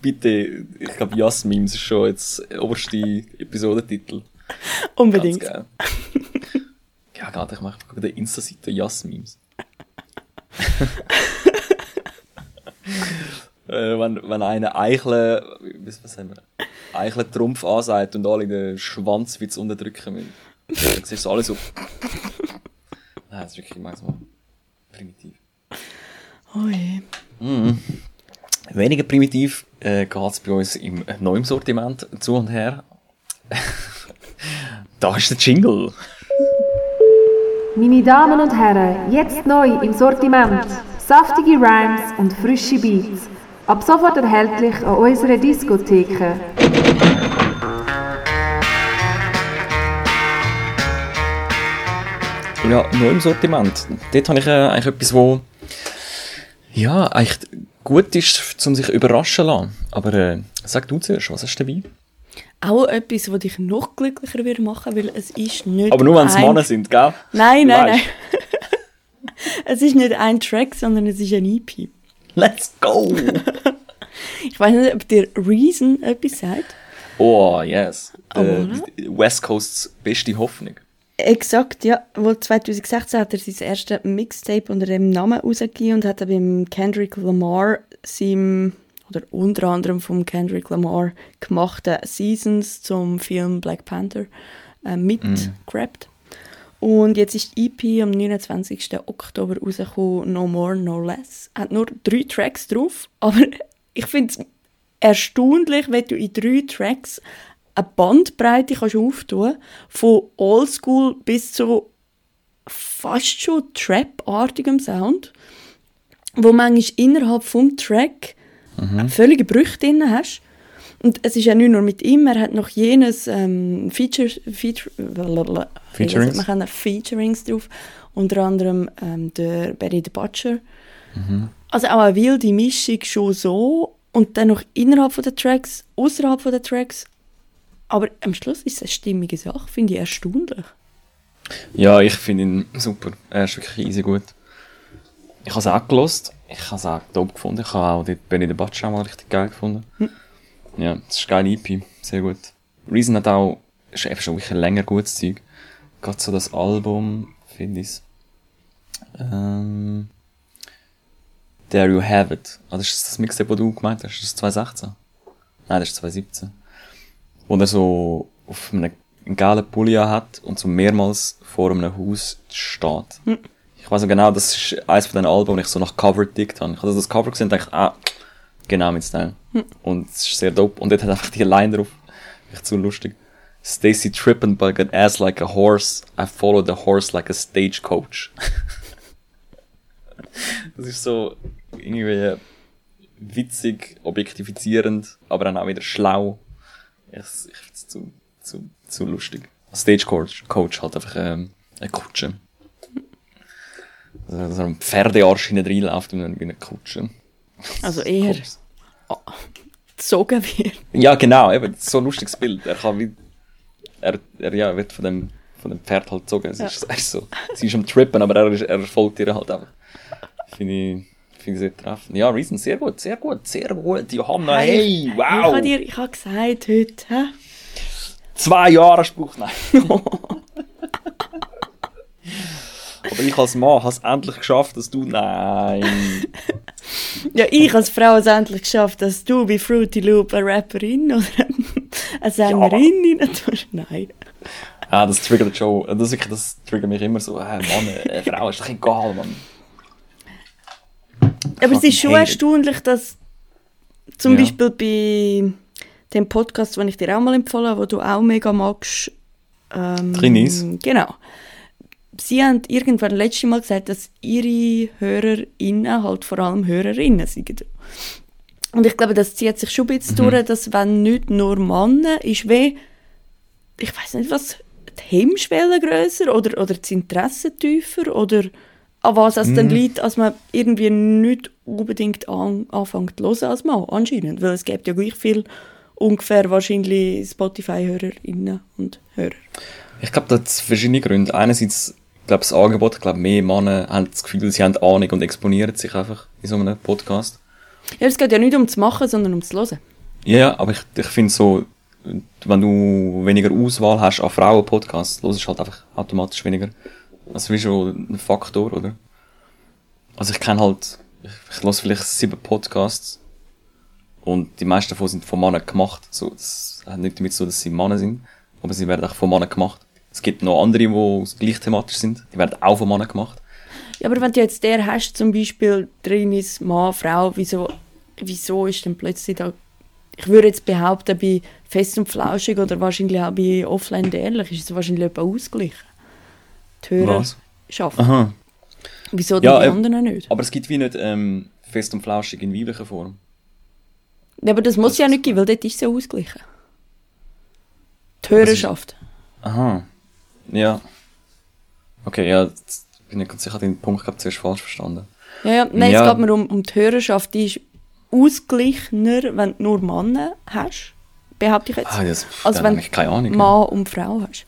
Bitte, ich glaube, Jass-Memes ist schon jetzt der oberste Episodentitel. Ganz Unbedingt. geil. ja, gerade, ich mache auf der Insta-Seite Jass-Memes. äh, wenn, wenn einer Eichle, was, was haben wir? Eichle Trumpf ansagt und alle den Schwanzwitz unterdrücken müssen. Dann siehst du alles so. Nein, das ist wirklich manchmal primitiv. Oh je. Weniger primitiv äh, geht es bei uns im neuen Sortiment zu und her. da ist der Jingle. Meine Damen und Herren, jetzt neu im Sortiment. Saftige Rhymes und frische Beats. Ab sofort erhältlich an unserer Diskotheke. Ja, neu im Sortiment. Dort habe ich äh, eigentlich etwas, wo ja, eigentlich gut ist, um sich überraschen zu lassen. Aber äh, sag du zuerst, was hast du dabei? Auch etwas, was dich noch glücklicher würde machen, weil es ist nicht Aber nur wenn es ein... Männer sind, gell? Nein, nein, nein. es ist nicht ein Track, sondern es ist ein EP. Let's go! Ich weiß nicht, ob dir Reason etwas sagt. oh, yes. Oh, Äh, oder? die West Coasts beste Hoffnung. Exakt, ja. Wohl 2016 hat er sein erstes Mixtape unter dem Namen rausgegeben und hat beim Kendrick Lamar seinem, oder unter anderem vom Kendrick Lamar gemachten Seasons zum Film Black Panther äh, mitgerappt. Und jetzt ist die EP am 29. Oktober rausgekommen, No More, No Less. Hat nur drei Tracks drauf, aber ich finde es erstaunlich, wenn du in drei Tracks eine Bandbreite kannst auftun von Oldschool bis zu fast schon Trap-artigem Sound, wo manchmal innerhalb vom Track völlige Brüche drin hast. Und es ist ja nicht nur mit ihm, er hat noch jenes ähm, Feature, Feature, blablabla. Featurings? Man kann Featurings drauf, unter anderem ähm, der Barry the Butcher. Also auch eine wilde Mischung schon so und dann noch innerhalb von der Tracks, außerhalb von der Tracks. Aber am Schluss ist es eine stimmige Sache, finde ich erstaunlich. Ja, ich finde ihn super. Er ist wirklich easy gut. Ich habe es auch gelost. Ich habe es auch top gefunden. Ich habe auch dort Benny the auch mal richtig geil gefunden. Ja, es ist geil EP. Sehr gut. Reason hat auch, ist einfach schon wirklich länger gutes Zeug. Gerade so das Album, finde ich ähm, There You Have It. Ah, das ist das Mixtape, das du gemeint hast. Das ist 2016? Nein, das ist 2017. Wo er so auf einem geilen Pulli hat und so mehrmals vor einem Haus steht. Ich weiß noch genau, das ist eines von den Alben, wo ich so nach Cover gedickt habe. Ich habe das Cover gesehen und dachte, ah, genau mit Style. Und es ist sehr dope. Und dort hat einfach die Line drauf. Echt so lustig. Stacy tripping but got ass like a horse. I follow the horse like a stagecoach. das ist so irgendwie witzig, objektifizierend, aber dann auch wieder schlau. Ich, ich finde es zu, zu, zu lustig. Stagecoach Coach halt einfach ähm, eine Kutsche. Also, dass er am Pferdearsch hinten reinläuft und dann eine Kutsche. Also eher gezogen wird. Ja, genau, eben, so ein lustiges Bild. Er kann wie, er, er ja, wird von dem, von dem Pferd halt gezogen. Es ist, er ist so, sie ist am Trippen, aber er, ist, er folgt ihr halt einfach. Finde ich, finde ich sehr treffend. Ja, Reason, sehr gut, sehr gut, sehr gut. Johanna, hey, Ich wow! habe dir, ich habe gesagt heute, hä? Zwei Jahre Spruch, nein. aber ich als Mann habe es endlich geschafft, dass du, nein. Ja, ich als Frau habe es endlich geschafft, dass du bei Fruity Loop eine Rapperin oder eine Sängerin tust. Nein. Ah, das triggert schon, das, das triggert mich immer so, hey, Mann, eine Frau ist doch egal, Mann. Aber es ist schon erstaunlich, dass zum Ja. Beispiel bei dem Podcast, den ich dir auch mal empfohlen habe, wo du auch mega magst. Ähm, Trinis? Genau. Sie haben irgendwann letztes Mal gesagt, dass ihre HörerInnen halt vor allem HörerInnen sind. Und ich glaube, das zieht sich schon ein bisschen Mhm. durch, dass wenn nicht nur Männer ist, wie, ich weiß nicht was, die Hemmschwelle grösser oder, oder das Interesse tiefer oder an was es Mhm. dann liegt, als man irgendwie nicht unbedingt an, anfängt zu hören als Mann, anscheinend. Weil es gibt ja gleich viel ungefähr wahrscheinlich Spotify-HörerInnen und Hörer. Ich glaube, das hat verschiedene Gründe. Einerseits, glaube, das Angebot, ich glaube, mehr Männer haben das Gefühl, sie haben Ahnung und exponieren sich einfach in so einem Podcast. Ja, es geht ja nicht ums Machen, sondern ums Hören. Ja, ja, aber ich, ich finde so, wenn du weniger Auswahl hast an Frauen-Podcasts, hörst du halt einfach automatisch weniger. Das ist schon ein Faktor, oder? Also ich kenne halt, ich, ich höre vielleicht sieben Podcasts und die meisten davon sind von Männern gemacht. So, das hat nicht damit zu tun, dass sie Männer sind, aber sie werden auch von Männern gemacht. Es gibt noch andere, die gleich thematisch sind, die werden auch von Männern gemacht. Ja, aber wenn du jetzt der hast, zum Beispiel drin ist Mann, Frau, wieso, wieso ist denn plötzlich da... Ich würde jetzt behaupten, bei Fest und Flauschig oder wahrscheinlich auch bei Offline und Ehrlich ist es wahrscheinlich etwa ausgeglichen. Hörer Was? schaffen. Aha. Wieso Ja, die äh, anderen nicht? Aber es gibt wie nicht ähm, fest und flauschig in weiblicher Form. Ja, aber das muss das ja nicht geben, weil dort ist es ja ausgeglichen. Die Hörerschaft. Aha. Ja. Okay, ja, jetzt bin ich ganz sicher, den Punkt gehabt zuerst falsch verstanden. Ja, ja. Nein, Ja. es geht mir um, um die Hörerschaft. Die ist ausgeglichener, wenn du nur Männer hast. Behaupte ich jetzt. Ah, das, als dann wenn ich keine Ahnung. Mann und Frau hast.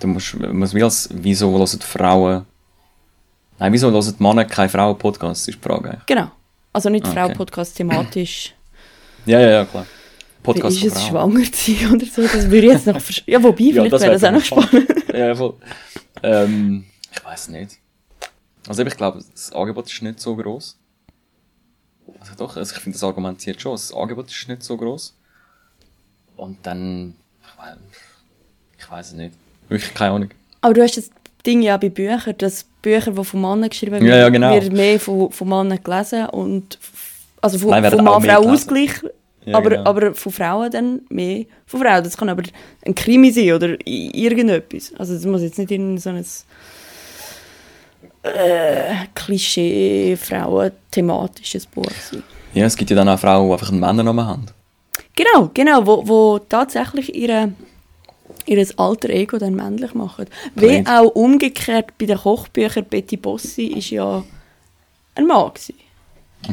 Du musst, musst wie als, wieso hören Frauen, nein, wieso hören Männer keine Frauen-Podcasts, ist die Frage eigentlich. Genau. Also nicht okay. Podcast thematisch. Ja, ja, ja, klar. Wie Podcast ist von es schwanger zu sein oder so? Das würde ich jetzt noch. Ja, wobei, Ja, vielleicht das wäre das auch noch spannend. ja, voll. Ähm, ich weiß nicht. Also ich glaube, das Angebot ist nicht so groß. Also doch, also ich finde, das argumentiert schon. Das Angebot ist nicht so groß. Und dann, ich weiß, ich weiß es nicht. Wirklich keine Ahnung. Aber du hast das Ding ja bei Büchern, dass Bücher, die von Männern geschrieben werden, Ja, ja, genau. wird mehr von, von Männern gelesen und also von, Nein, werden von Mann, Frau ausgleich, Ja, aber, genau. aber von Frauen dann mehr von Frauen. Das kann aber ein Krimi sein oder irgendetwas. Also das muss jetzt nicht in so ein äh, Klischee-Frauen-thematisches Buch sein. Ja, es gibt ja dann auch Frauen, die einfach einen Männernamen haben. Genau, genau, wo, wo tatsächlich ihre, ihr alter Ego dann männlich machen. Wie auch umgekehrt bei den Kochbüchern, Betty Bossi ist ja ein Mann gewesen,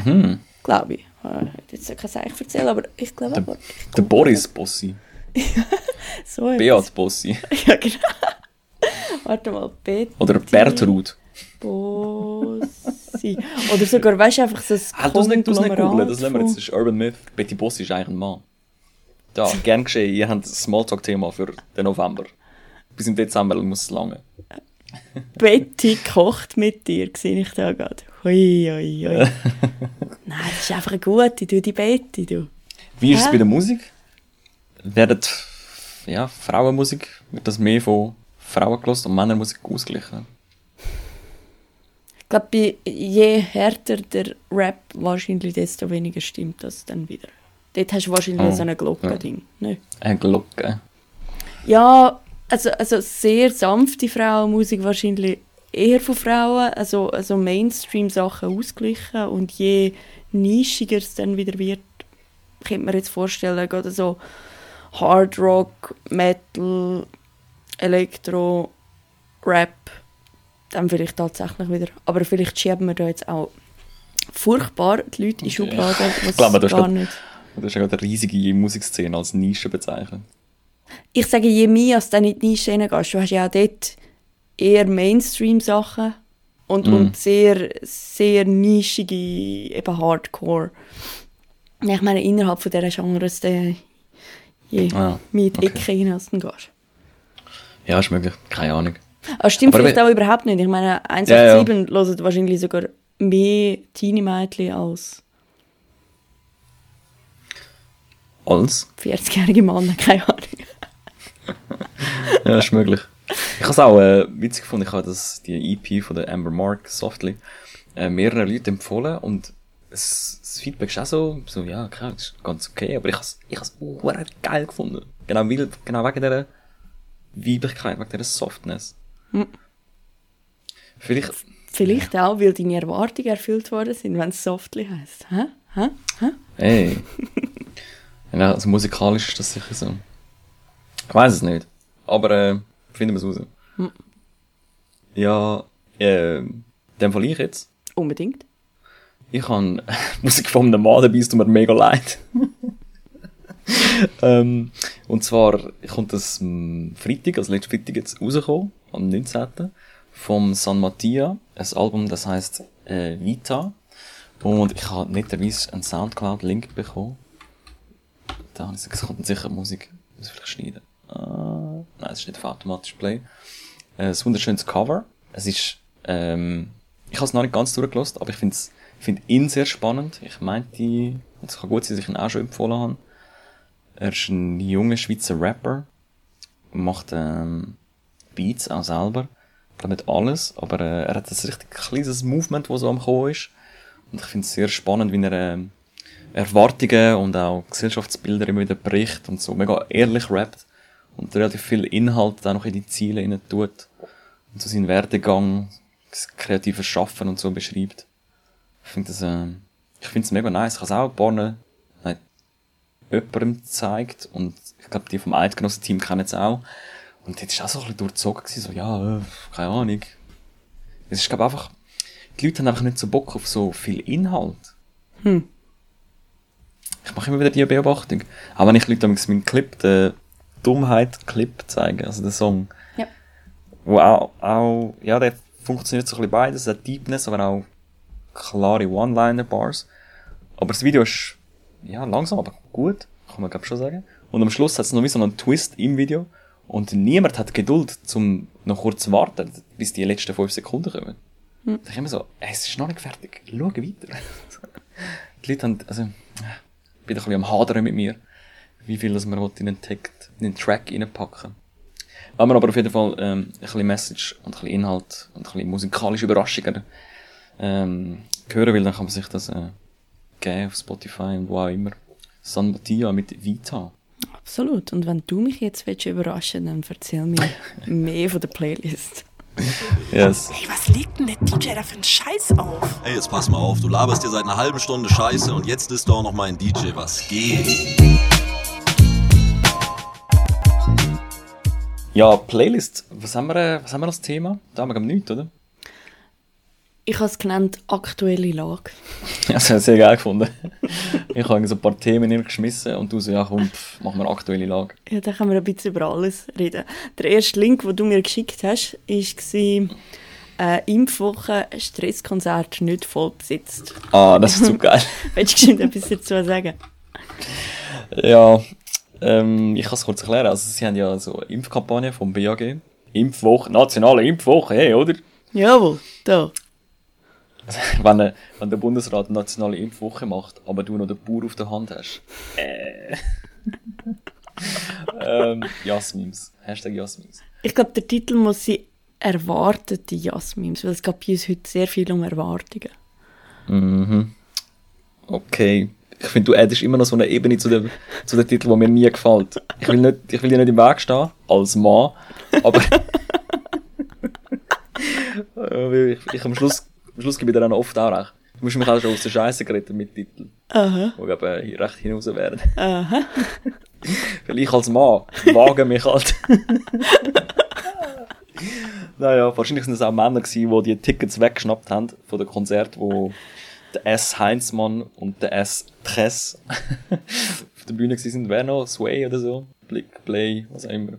Mhm. glaube ich. Ich hätte jetzt kein Seich erzählen, aber ich glaube Der- aber... Der Boris Bossi. So. Beat Bossi. Ja, genau. Warte mal, Betty Oder Bertrud. Bossi. Oder sogar, weißt du, einfach so ein Ah, du nicht, du's nicht googeln, das lassen wir jetzt, das ist Urban Myth. Betty Bossi ist eigentlich ein Mann. Ja, gern geschehen, ihr habt ein Smalltalk-Thema für den November. Bis im Dezember muss es lange. Betty kocht mit dir, sehe ich da gerade. Hui, hui, hui. Nein, das ist einfach eine gute, du, die Betty, du. Wie ist es bei der Musik? Werden, ja, Frauenmusik, wird das mehr von Frauen gelost und Männermusik ausgeglichen? Ich glaube, je härter der Rap wahrscheinlich, desto weniger stimmt das dann wieder. Dort hast du wahrscheinlich Oh, so ein Glockending. Ne? Eine Glocke. Ja, also, also sehr sanfte Frauenmusik wahrscheinlich eher von Frauen, also, also Mainstream-Sachen ausgleichen und je nischiger es dann wieder wird, könnte man jetzt vorstellen, gerade so Hard Rock, Metal, Elektro, Rap, dann vielleicht tatsächlich wieder. Aber vielleicht schieben wir da jetzt auch furchtbar die Leute in Schubladen, was glaube, das gar grad- nicht. Du hast ja gerade eine riesige Musikszene als Nische bezeichnet. ich sage, je mehr als du in die Nische reingehst, du hast ja auch dort eher Mainstream-Sachen und, Mhm. und sehr, sehr nischige, eben Hardcore. Ja, Ich meine, innerhalb von dieser Genres, der, je Ah, die okay. Ecke hinein du gehst. Ja, ist möglich. Keine Ahnung. Aber stimmt Aber vielleicht auch überhaupt nicht. Ich meine, Ja, 187 hören wahrscheinlich sogar mehr Teenie-Mädchen als Als? 40-jährige Männer, keine Ahnung. Ja, ist möglich. Ich habe es auch äh, witzig gefunden. Ich habe das, die EP von der Amber Mark, Softly, äh, mehreren Leuten empfohlen und es, das Feedback ist auch so, so ja, klar, das ist ganz okay, aber ich habe es ich has hure geil gefunden. Genau, weil, genau wegen dieser Weiblichkeit, wegen dieser Softness. Hm. Vielleicht, Vielleicht auch, weil deine Erwartungen erfüllt worden sind, wenn es Softly heisst. Hä? Hä? Hä? ey. ja, also musikalisch ist das sicher so. Ich weiß es nicht. Aber äh, finden wir es raus. Hm. Ja, äh, dem Fall ich jetzt. Unbedingt. Ich habe Musik von einem Mann dabei, es tut mir mega leid. ähm, und zwar kommt das Freitag, also letzten Freitag jetzt rausgekommen, am 19. vom San Mattia, ein Album, das heißt äh, Vita. Und ich habe netterweise einen Soundcloud-Link bekommen. Da habe ich gesagt, es kommt sicher Musik. Ich muss vielleicht schneiden. Ah, nein, es ist nicht auf automatisch Play. Äh, ein wunderschönes Cover. Es ist, ähm, ich habe es noch nicht ganz durchgelassen, aber ich finde find ihn sehr spannend. Ich meinte, es kann gut sein, dass ich ihn auch schon empfohlen habe. Er ist ein junger Schweizer Rapper. Macht, ähm, Beats auch selber. Ich nicht alles, aber äh, er hat ein richtig kleines Movement, das so am Kommen ist. Und ich finde es sehr spannend, wie er ähm, Erwartungen und auch Gesellschaftsbilder immer wieder bricht und so mega ehrlich rappt und relativ viel Inhalt da noch in die Ziele rein tut und so seinen Werdegang, das kreative Schaffen und so beschreibt. Ich finde das, äh, ich finde es mega nice. Ich habe es auch paar nein, jemandem gezeigt und ich glaube, die vom Eidgenossen-Team kennen es auch. Und jetzt ist auch so ein bisschen durchzogen so, ja, äh, keine Ahnung. Es ist, glaube einfach, die Leute haben einfach nicht so Bock auf so viel Inhalt. Hm. Ich mache immer wieder die Beobachtung. Auch wenn ich Leute meinen Clip, den Dummheit-Clip zeige, also den Song. Ja. Wo auch, auch, ja, der funktioniert so ein bisschen beides, hat Deepness, aber auch klare One-Liner-Bars. Aber das Video ist, ja, langsam, aber gut, kann man glaube schon sagen. Und am Schluss hat es noch wie so einen Twist im Video. Und niemand hat Geduld, zum noch kurz zu warten, bis die letzten fünf Sekunden kommen. Hm. Da ich immer so, es ist noch nicht fertig, schau weiter. die Leute haben, also, bin ein bisschen am Hadern mit mir, wie viel das man will in einen Text, in einen Track reinpacken. Wenn man aber auf jeden Fall ähm, ein bisschen Message und ein bisschen Inhalt und ein bisschen musikalische Überraschungen ähm, hören will, dann kann man sich das äh, geben auf Spotify und wo auch immer. San Mattia mit Vita. Absolut. Und wenn du mich jetzt willst überraschen dann erzähl mir mehr von der Playlist. Yes. Ey, was legt denn der DJ da für einen Scheiß auf? Ey, jetzt pass mal auf, du laberst dir seit einer halben Stunde Scheiße und jetzt ist du auch noch mal ein DJ. Was geht? Ja, Playlist. Was haben wir, was haben wir als Thema? Da haben wir glaube nichts, oder? Ich habe es genannt aktuelle Lage. Ja, das habe ich sehr geil gefunden. ich habe so ein paar Themen geschmissen und du so, ja komm, pff, machen wir aktuelle Lage. Ja, da können wir ein bisschen über alles reden. Der erste Link, den du mir geschickt hast, war äh, Impfwoche Stresskonzert nicht voll besetzt. Ah, das ist zu geil. Willst du etwas dazu sagen? Ja, ähm, ich kann es kurz erklären. Also, sie haben ja so eine Impfkampagne vom BAG. Impfwoche, nationale Impfwoche, hey, oder? Jawohl, da. wenn, wenn der Bundesrat eine nationale Impfwoche macht, aber du noch den Bauer auf der Hand hast. Äh. ähm, Jasmins. Hashtag Jasmins. Ich glaube, der Titel muss sein «Erwartete Jasmins», weil es geht bei uns heute sehr viel um Erwartungen. Mhm. Okay. Ich finde, du addest immer noch so eine Ebene zu dem, zu dem Titel, der mir nie gefällt. Ich will, nicht, ich will dir nicht im Weg stehen, als Mann, aber... Äh, ich, ich, am, Schluss, am Schluss gebe ich dir dann oft auch recht. Du musst mich auch schon aus der Scheiße gerettet mit Titeln. Aha, Die glaube ich recht hinaus werden. aha. Weil ich als Mann wage mich halt. naja, wahrscheinlich sind es auch Männer gewesen, die die Tickets weggeschnappt haben von dem Konzert, wo der S. Heinzmann und der S. Tress auf der Bühne gewesen sind. Wer noch? Sway oder so? Blick, Play, was auch immer.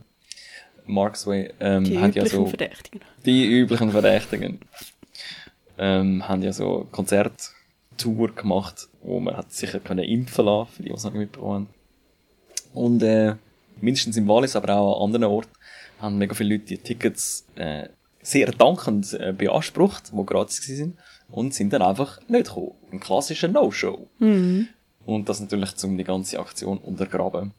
Mark Sway, ähm, Die haben ja üblichen so, Verdächtigen. die üblichen Verdächtigen, ähm, haben ja so Konzerttour gemacht, wo man hat sicher können impfen lassen, für die, die es nicht mitbekommen haben. Und äh, mindestens im Wallis, aber auch an anderen Orten, haben mega viele Leute die Tickets äh, sehr dankend äh, beansprucht, die gratis sind, und sind dann einfach nicht gekommen. Ein klassischer No-Show. Und das natürlich, um die ganze Aktion untergraben.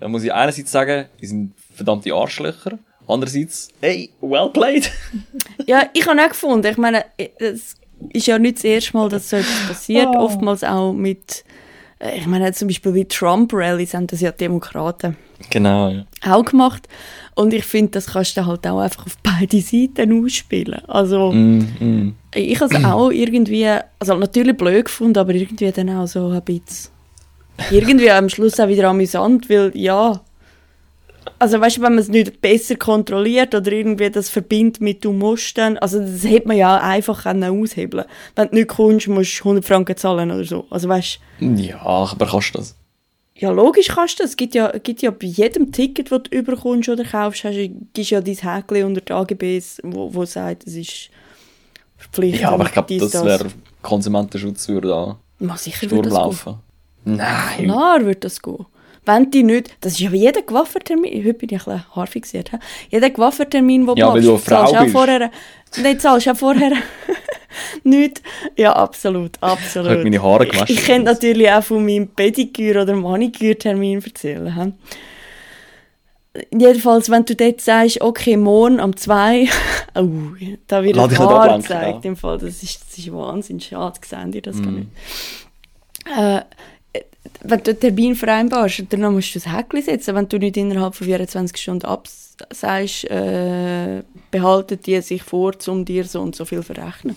Da muss ich einerseits sagen, die sind verdammte Arschlöcher. Andererseits, hey, well played. Ja, ich habe auch gefunden, ich meine, es ist ja nicht das erste Mal, dass so etwas passiert, Oh. oftmals auch mit, äh, ich meine zum Beispiel wie Trump-Rallies haben das ja Demokraten genau, ja. auch gemacht und ich finde, das kannst du halt auch einfach auf beide Seiten ausspielen. Also Mm, mm. ich habe es auch irgendwie, also natürlich blöd gefunden, aber irgendwie dann auch so ein bisschen, irgendwie am Schluss auch wieder amüsant, weil ja, also weißt du, wenn man es nicht besser kontrolliert oder irgendwie das verbindet mit du musst dann, also das hätte man ja einfach aushebeln Wenn du nicht kommst, musst du 100 Franken zahlen oder so. Also weißt Ja, aber kannst du das? ja logisch kannst du das. Es gibt ja, gibt ja bei jedem Ticket, das du überkommst oder kaufst, hast, du- gibst ja dein Häkchen unter die AGBs, wo, wo sagt, es ist verpflichtend. Ja, aber ich glaube, das wäre Konsumentenschutz würde da Ma, sicher würde das gehen. durchlaufen. Nein. Klar wird das gehen. Wenn die nicht, das ist ja wie jeder Coiffeurtermin, heute bin ich ein bisschen hart fixiert, hä? jeder Coiffeurtermin, den du Ja, weil machst, du Frau zahlst auch bist. vorher, nein, zahlst auch vorher nicht. Ja, absolut, Ich habe absolut. meine Haare Ich, gewaschen. ich könnte natürlich auch von meinem Pediküre- oder Maniküre-Termin erzählen. hä? Jedenfalls, wenn du dort sagst, okay, morgen um zwei, oh, da wird Lass ein Haar gezeigt. ja. Im Fall, das ist, das ist Wahnsinn, schade, sehen die das Mhm. gar nicht. Äh, wenn du einen Termin vereinbarst, dann musst du das Häkchen setzen. Wenn du nicht innerhalb von 24 Stunden absagst, äh, behalten die sich vor, um dir so und so viel zu verrechnen.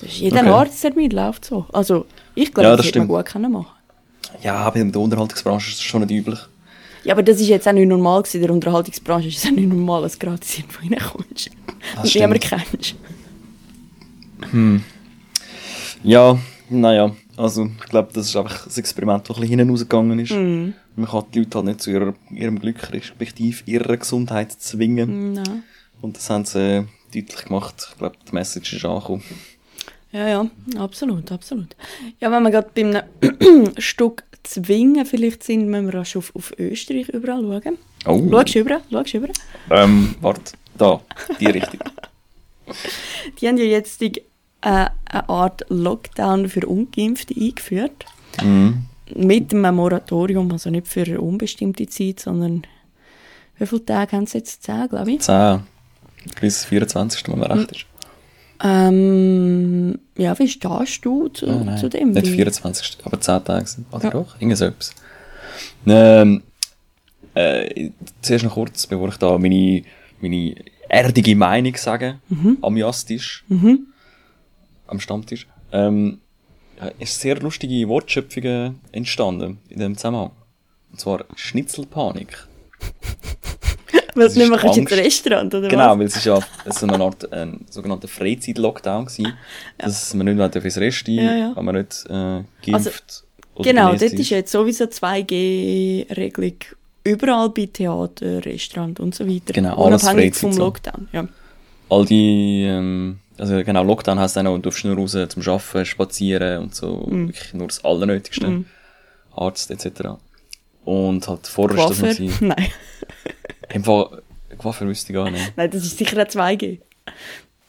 Das ist jeder Okay. Arzttermin läuft so. Also, ich glaube, Ja, das, das hätte man gut können machen Ja, aber in der Unterhaltungsbranche ist das schon nicht üblich. Ja, aber das ist jetzt auch nicht normal gewesen. In der Unterhaltungsbranche ist es auch nicht normal, dass du gratis irgendwo reinkommst. Und niemand kennst. Ja, naja, also ich glaube, das ist einfach ein Experiment, das ein bisschen hinten rausgegangen ist. Mhm. Man kann die Leute halt nicht zu ihrer, ihrem Glück, respektive ihrer Gesundheit zwingen. Nein. Und das haben sie äh, deutlich gemacht. Ich glaube, die Message ist angekommen. Ja, ja, absolut, absolut. Ja, wenn wir gerade bei einem Stück zwingen vielleicht sind, müssen wir auch schon auf, auf Österreich überall schauen. Oh, Schaust du überall? Schaust du überall? ähm, warte, da, die Richtung. Die haben ja jetzt die, äh, eine Art Lockdown für Ungeimpfte eingeführt. mhm. Mit einem Moratorium, also nicht für eine unbestimmte Zeit, sondern wie viele Tage haben sie jetzt? Zehn, glaube ich. 10 bis 24. wenn man recht ist. Ähm, ja, wie stehst du zu, Oh, zu dem? Nicht Wie- 24. Aber 10 Tage sind. Oder Ja. doch? Irgend so etwas. Ähm, äh, zuerst noch kurz, bevor ich da meine, meine erdige Meinung sagen, am Jastisch, am Stammtisch. Ähm, ja, ist sehr lustige Wortschöpfungen entstanden in dem Zusammenhang. Und zwar Schnitzelpanik. Weil du nicht mehr kannst ins. Restaurant, oder Genau, was? weil es ist ja so eine Art ein sogenannter Freizeit-Lockdown gewesen, dass man nicht mehr ins Resti, Ja, ja. wenn man nicht äh, geimpft oder Genau, dort ist jetzt sowieso 2G-Regelung überall bei Theater, Restaurant und so weiter. Genau, alles Unabhängig Freizeit vom. Lockdown. Ja. all die, ähm, also genau, Lockdown heisst auch noch, du darfst nur raus zum Arbeiten, spazieren und so, Mhm. wirklich nur das Allernötigste. Arzt etc. Und halt vorher ist das noch gewesen. Nein. Im Fall, Coiffeur wüsste ich gar nicht. Nein, das ist sicher ein 2G.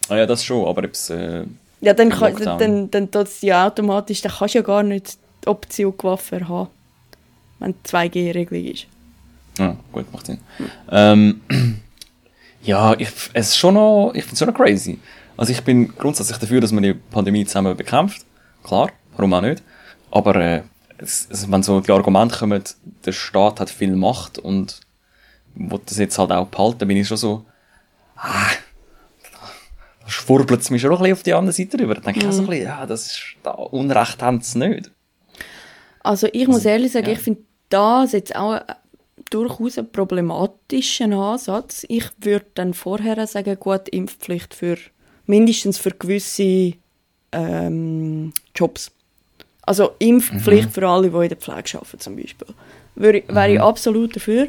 Ah ja, das schon, aber ob's, äh, Ja, dann, kann, Lockdown. dann, dann tut es ja automatisch, dann kannst du ja gar nicht die Option Coiffeur haben, wenn 2G-Regelung ist. ja, gut, macht Sinn. Ähm, ja, ich, es ist schon noch, ich finde es schon noch crazy. Also ich bin grundsätzlich dafür, dass man die Pandemie zusammen bekämpft. Klar, warum auch nicht. Aber äh, es, es, wenn so die Argumente kommen, der Staat hat viel Macht und will das jetzt halt auch behalten, bin ich schon so, ah, da schwurbelt es mich schon ein bisschen auf die andere Seite rüber. Da denke ich auch so ein bisschen, ja, das ist, da Unrecht haben sie nicht. Also ich muss ehrlich sagen, ja. ich finde das jetzt auch durchaus einen problematischen Ansatz. Ich würde dann vorher sagen, gut, Impfpflicht für mindestens für gewisse ähm, Jobs. Also Impfpflicht für alle, die in der Pflege arbeiten zum Beispiel. Wäre, wäre ich absolut dafür.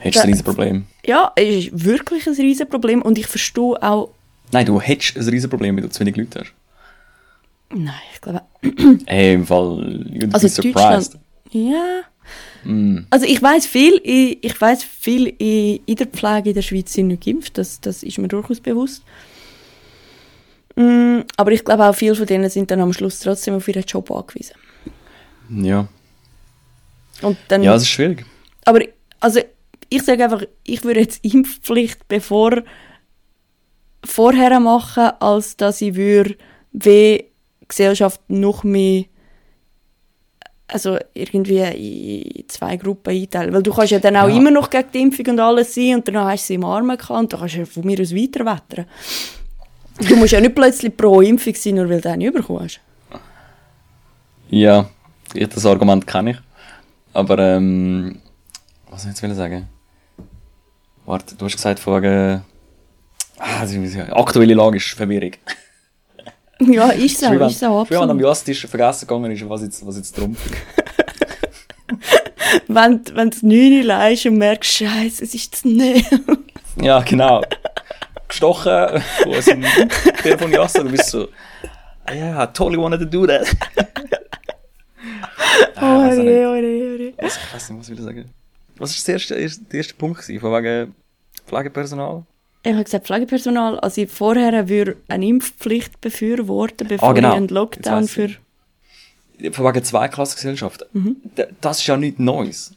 Hättest du ein Da- riesen Problem? Ja, es ist wirklich ein riesen Problem und ich verstehe auch... Nein, du hättest ein riesen Problem, wenn du zu wenig Leute hast. Nein, ich glaube... Hey, im Fall, you'd Also be surprised. Ja... Also ich weiß viel, ich, ich weiß viel in, in der Pflege in der Schweiz sind nicht geimpft, das, das ist mir durchaus bewusst. Mm, aber ich glaube auch viele von denen sind dann am Schluss trotzdem auf ihren Job angewiesen. Ja. Und dann, Ja, es ist schwierig. aber also ich sage einfach, ich würde jetzt Impfpflicht bevor vorher machen, als dass ich würde wie die Gesellschaft noch mehr also irgendwie in zwei Gruppen einteilen. Weil du kannst ja dann auch Ja. immer noch gegen die Impfung und alles sein und dann hast du sie im Arm gehabt und dann kannst du ja von mir aus weiterwettern. Du musst ja nicht plötzlich pro Impfung sein, nur weil du eine bekommen hast. Ja, ich, das Argument kenne ich. Aber, ähm, was soll ich jetzt will sagen? Warte, du hast gesagt wegen, ah, das ist- aktuelle Lage ist verwirrung. Ja, ist so, ist so, früher, wenn am absolut. Jastisch vergessen gegangen ist, was jetzt, was jetzt drum Wenn, wenn du neun leist und merkst, Scheiße, es ist zu näher. Ja, genau. Gestochen von so einem Telefon Jasta, du bist so, yeah, I totally wanted to do that. Oh, je, oh, je, oh, je. Was, ich weiß nicht, was will ich sagen? Was war der erste, der erste Punkt gewesen? Von wegen Pflegepersonal? Ich habe gesagt, Pflegepersonal, also ich vorher würde eine Impfpflicht befürworten, bevor Ah, genau. ich einen Lockdown für... ich. Von wegen Zweiklassengesellschaft. D- Das ist ja nichts Neues.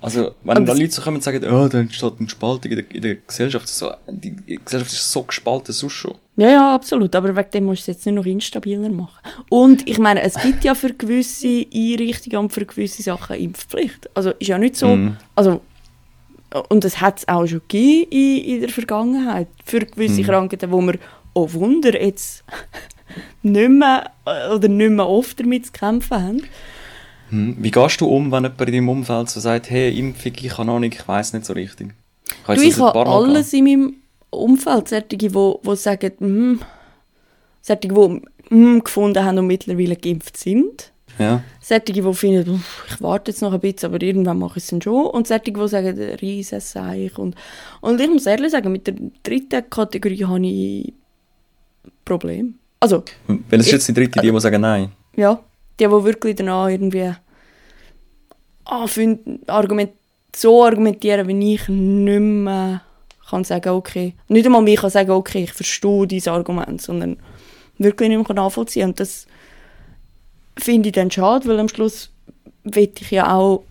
Also, wenn das- Leute so kommen und sagen, oh, da entsteht eine Spaltung in der, in der Gesellschaft, so, die Gesellschaft ist so gespalten, sonst schon. Ja, ja, absolut, aber wegen dem musst du es jetzt nicht noch instabiler machen. Und ich meine, es gibt ja für gewisse Einrichtungen und für gewisse Sachen Impfpflicht. Also ist ja nicht so, Mhm. also und es hat es auch schon gegeben in, in der Vergangenheit für gewisse Krankheiten, wo wir, oh Wunder, jetzt nicht mehr äh, oder nicht mehr oft damit zu kämpfen haben. Hm. Wie gehst du um, wenn jemand in deinem Umfeld so sagt, hey, Impfung, ich kann noch nicht, ich weiss nicht so richtig? Du, ich habe alles in meinem Umfeld, solche, die, die sagen, hm, solche, die hm, gefunden haben und mittlerweile geimpft sind. gehabt? Solche, die finden, «Uff, ich warte jetzt noch ein bisschen, aber irgendwann mache ich es dann schon. Und solche, die sagen, riesen Seich. Und, und ich muss ehrlich sagen, mit der dritten Kategorie habe ich Probleme. Also, Ja. Weil es ist jetzt die dritte, die, die sagen nein. ja, die, die wirklich danach irgendwie anfangen, argument so argumentieren, wie ich nicht mehr kann sagen, okay, nicht einmal mir kann sagen, okay, ich verstehe dieses Argument, sondern wirklich nicht mehr nachvollziehen. Und das finde ich dann schade, weil am Schluss will ich ja auch,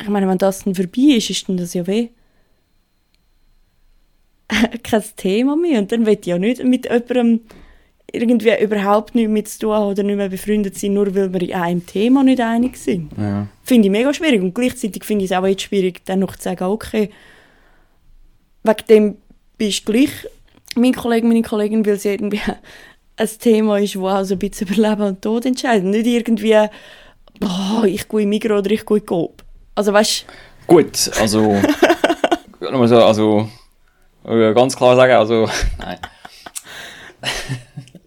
ich meine, wenn das dann vorbei ist, ist dann das ja weh. kein Thema mehr. Und dann will ich ja nicht mit jemandem irgendwie überhaupt nichts mit zu tun haben oder nicht mehr befreundet sein, nur weil wir in einem Thema nicht einig sind. Ja. Finde ich mega schwierig. Und gleichzeitig finde ich es auch jetzt schwierig, dann noch zu sagen, okay, wegen dem bist gleich mein Kollege, meine Kollegin, weil es irgendwie ein Thema ist, das auch so ein bisschen über Leben und Tod entscheidet. Nicht irgendwie, boah, ich gehe in Migros oder ich gehe in Coop. Also weißt Gut, also. also. äh, Ganz klar sagen, also. Nein.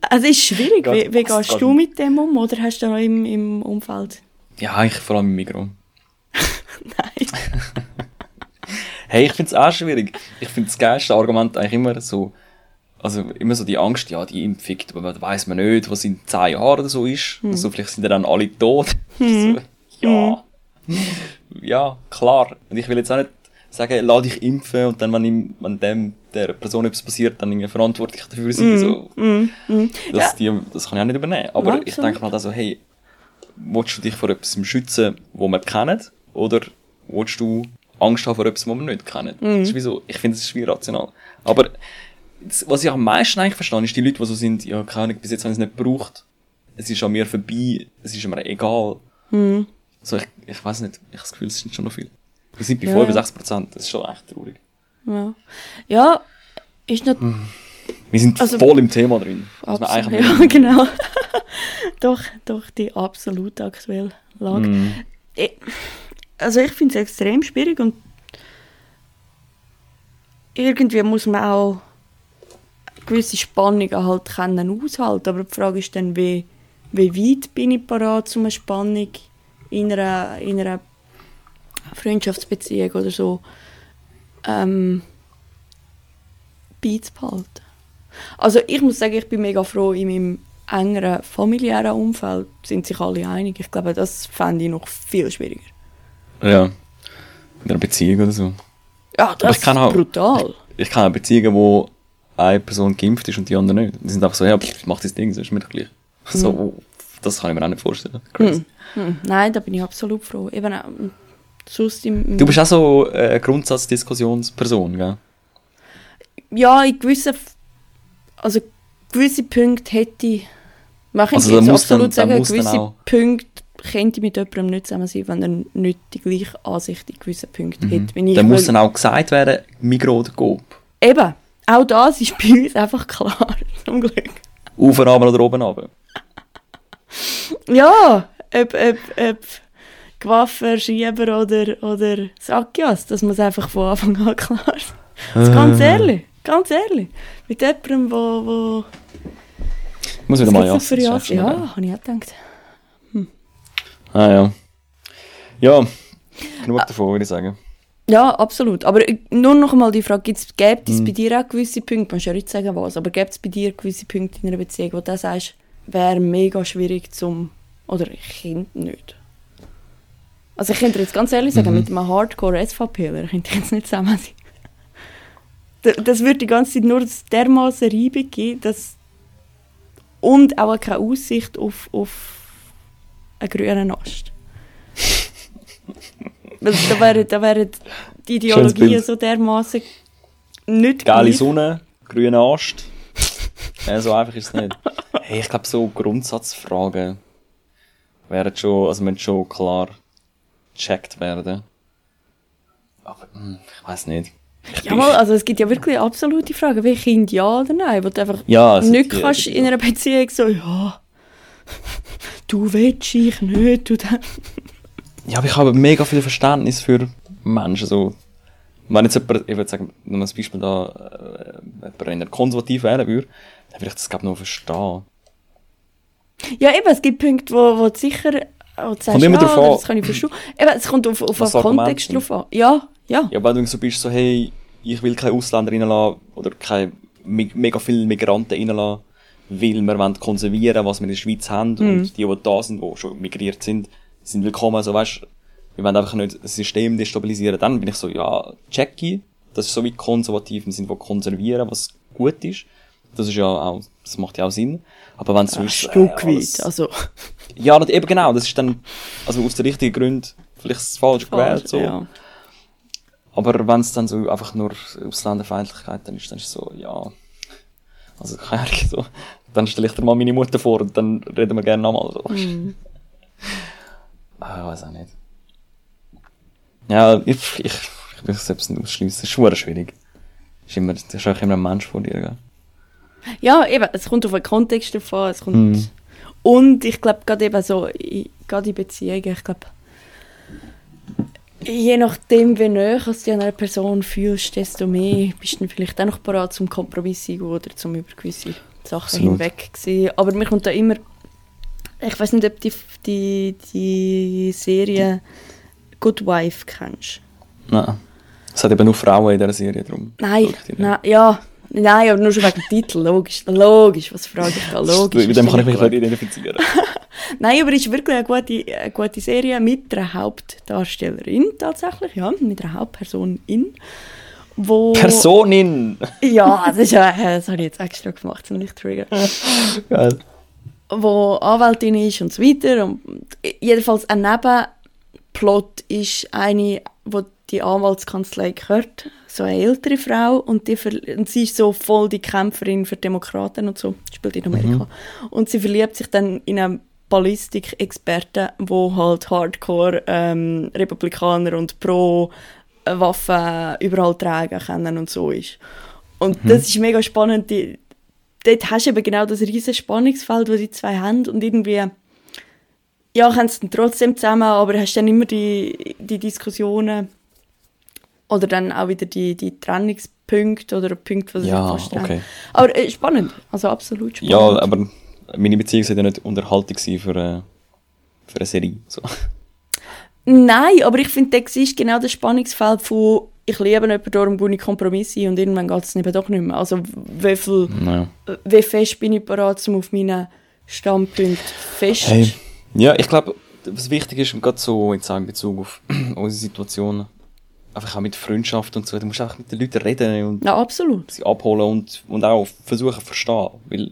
Also es ist schwierig. Wie, wie gehst geht du mit dem um? Oder hast du da noch im, im Umfeld? Ja, ich vor allem im Mikro. Nein. Hey, ich find's auch schwierig. Ich find das geilste Argument eigentlich immer so, also immer so die Angst, ja, die Impfung, aber weiss man nicht, was in zehn Jahren oder so ist. Also vielleicht sind ja dann alle tot. So, ja. Ja, klar. Und ich will jetzt auch nicht sagen, lass dich impfen und dann, wenn, ihm, wenn dem, der Person etwas passiert, dann irgendwie verantwortlich dafür sein. So. Das, die, das kann ich auch nicht übernehmen. Aber Ja, ich absolut. denke mal also, hey, willst du dich vor etwas schützen, wo wir kennen? Oder willst du Angst haben vor etwas, was wir nicht kennen? Mhm. Das ist wie so, ich finde, das ist wie rational. Aber das, was ich am meisten eigentlich verstehe, ist die Leute, die so sind, ja, keine Ahnung, bis jetzt haben sie es nicht gebraucht. Es ist an mir vorbei, es ist mir egal. Mhm. So, ich, ich weiß nicht, ich habe das Gefühl, es sind schon noch viel. Wir sind bei Ja. 65 Prozent, das ist schon echt traurig. Ja. ja, ist nicht Wir sind Also- voll im Thema drin. Absolut. Ja, genau. doch, doch, die absolut aktuelle Lage. Mhm. Ich, also ich finde es extrem schwierig und irgendwie muss man auch gewisse Spannungen halt können aushalten. Aber die Frage ist dann, wie, wie weit bin ich parat, um eine Spannung in einer, in einer Freundschaftsbeziehung oder so ähm, beizubehalten. Also ich muss sagen, ich bin mega froh, in meinem engeren familiären Umfeld sind sich alle einig. Ich glaube, das fände ich noch viel schwieriger. Ja. In einer Beziehung oder so. Ja, das ich ist auch- brutal. Ich kenne auch Beziehungen, wo eine Person geimpft ist und die andere nicht. Die sind einfach so, ja, pff, mach das Ding, das ist mir doch gleich. So, oh, das kann ich mir auch nicht vorstellen. Crazy. Hm, nein, da bin ich absolut froh. Eben Du bist auch so äh, eine Grundsatzdiskussionsperson, gell? Ja, in gewissen... Also gewisse Punkte hätte ich... Man könnte Also jetzt muss dann- absolut da sagen, muss dann gewisse Punkte könnte ich mit jemandem nicht zusammen sein, wenn er nicht die gleiche Ansicht in gewissen Punkten hat. Wenn ich Dann muss will- dann auch gesagt werden, Migros oder Coop. Eben, auch das ist bei uns einfach klar, zum Glück. Auf runter oder oben runter. Ja, ob, ob, ob Gewaffer, Schieber oder, oder Sackjas, das muss einfach von Anfang an klar sein. Also ganz ehrlich, ganz ehrlich. Mit jemandem, wo... wo Ich muss wieder mal ja. gibt's denn für Jas? Ja, habe ich auch gedacht. Ah ja. Ja, genug davon, würde ich sagen. Ja, absolut. Aber äh, nur noch einmal die Frage, gibt's, gibt es bei dir auch gewisse Punkte, man muss ja nicht sagen was, aber gibt es bei dir gewisse Punkte in einer Beziehung, wo du sagst, wäre mega schwierig zum... Oder ich könnte nicht. Also ich könnte jetzt ganz ehrlich sagen, Mhm. mit einem Hardcore-SVPler könnte ich jetzt nicht zusammen sein. Das würde die ganze Zeit nur dermaßen Reibung geben, dass... Und auch keine Aussicht auf, auf einen grünen Ast. Da wären, da wären die Ideologien so dermaßen nicht Geile gleich. Sonne, grüner Ast. ja, so einfach ist es nicht. Hey, ich glaube, so Grundsatzfragen wären schon, also schon klar gecheckt werden. Aber, hm, ich weiß nicht. Ja, mal, also es gibt ja wirklich absolute Fragen, wie Kind ja oder nein, wo du einfach Ja, also nicht die- kannst in einer Beziehung so, ja, du willst ich nicht, du dann. Ja, aber ich habe mega viel Verständnis für Menschen, so. Wenn jetzt jemand, ich würde sagen, wenn man ein Beispiel da, äh, jemand in konservativ wählen würde, dann würde ich das, glaube ich, noch verstehen. Ja, eben, es gibt Punkte, wo, wo du sicher sagst, Kommt immer ja, drauf an. das kann ich verstehen. Eben, es kommt auf, auf den Kontext drauf an. Ja, ja. Ja, wenn du so bist, so, hey, ich will keine Ausländer reinlassen, oder keine, me- mega viele Migranten reinlassen, weil wir wollen konservieren, was wir in der Schweiz haben, und die, die da sind, die schon migriert sind, sind willkommen, so, weißt, wir wollen einfach nicht das System destabilisieren, dann bin ich so, ja, checky, das ist so wie konservativ im Sinne von konservieren, was gut ist, das ist ja auch, das macht ja auch Sinn, aber wenn es so Ein ist, Stück äh, weit. Also, ja, eben genau, das ist dann, also aus den richtigen Gründen, vielleicht ist es falsch gewählt, so. ja. Aber wenn es dann so einfach nur Ausländerfeindlichkeit dann ist, dann ist es so, ja. Also, keine Ahnung, so. Dann stelle ich dir mal meine Mutter vor und dann reden wir gerne nochmal so. Ah, ich weiß auch nicht. Ja, ich, ich, ich will es selbst nicht ausschließen. Es ist schwierig. Ist immer, das ist auch immer ein Mensch vor dir, gell? Ja, eben, es kommt auf den Kontext davon, es kommt... Mhm. Und ich glaube, gerade eben so, gerade in Beziehungen, ich glaube, je nachdem, wie näher du dich an einer Person fühlst, desto mehr bist du dann vielleicht auch noch bereit zum Kompromiss oder zum über gewisse Sachen Absolut. hinweg sehen. Aber mir kommt da immer, ich weiß nicht, ob du die, die, die Serie Good Wife kennst. Nein. Es hat eben nur Frauen in dieser Serie drum. Nein, nein, ja, nein, aber nur schon wegen dem Titel, logisch, logisch, was frage ich da, logisch. Mit dem kann ich mich nicht identifizieren. Nein, aber es ist wirklich eine gute, eine gute Serie mit einer Hauptdarstellerin tatsächlich, ja, mit einer Hauptperson in, wo... Personin! Ja, das, ist äh, das habe ich jetzt extra gemacht, um nicht zu triggern. Geil. wo Anwältin ist und so weiter. Und jedenfalls ein Nebenplot ist eine, wo die Anwaltskanzlei gehört, so eine ältere Frau und, die und sie ist so voll die Kämpferin für Demokraten und so, spielt in Amerika. Und sie verliebt sich dann in einen Ballistikexperten, wo halt Hardcore ähm, Republikaner und pro Waffen überall tragen können und so ist. Und das ist mega spannend. Die, dort hast du eben genau das riesige Spannungsfeld, das die zwei haben und irgendwie ja, haben sie dann trotzdem zusammen, aber hast dann immer die, die Diskussionen oder dann auch wieder die, die Trennungspunkte oder Punkte, die sie Ja, trennen. okay. Aber äh, spannend, also absolut spannend. Ja, aber meine Beziehung sollte ja nicht Unterhaltung sein für, äh, für eine Serie. So. Nein, aber ich finde, das ist genau das Spannungsfeld von ich liebe jemanden, darum gehe ich Kompromisse und irgendwann geht es eben doch nicht mehr. Also wie, viel, Naja. wie fest bin ich bereit, um auf meinen Standpunkt fest... Hey, ja, ich glaube, was wichtig ist, gerade so jetzt in Bezug auf unsere Situationen, einfach auch mit Freundschaft und so, du musst einfach mit den Leuten reden und Ja, absolut. sie abholen und, und auch versuchen zu verstehen. Weil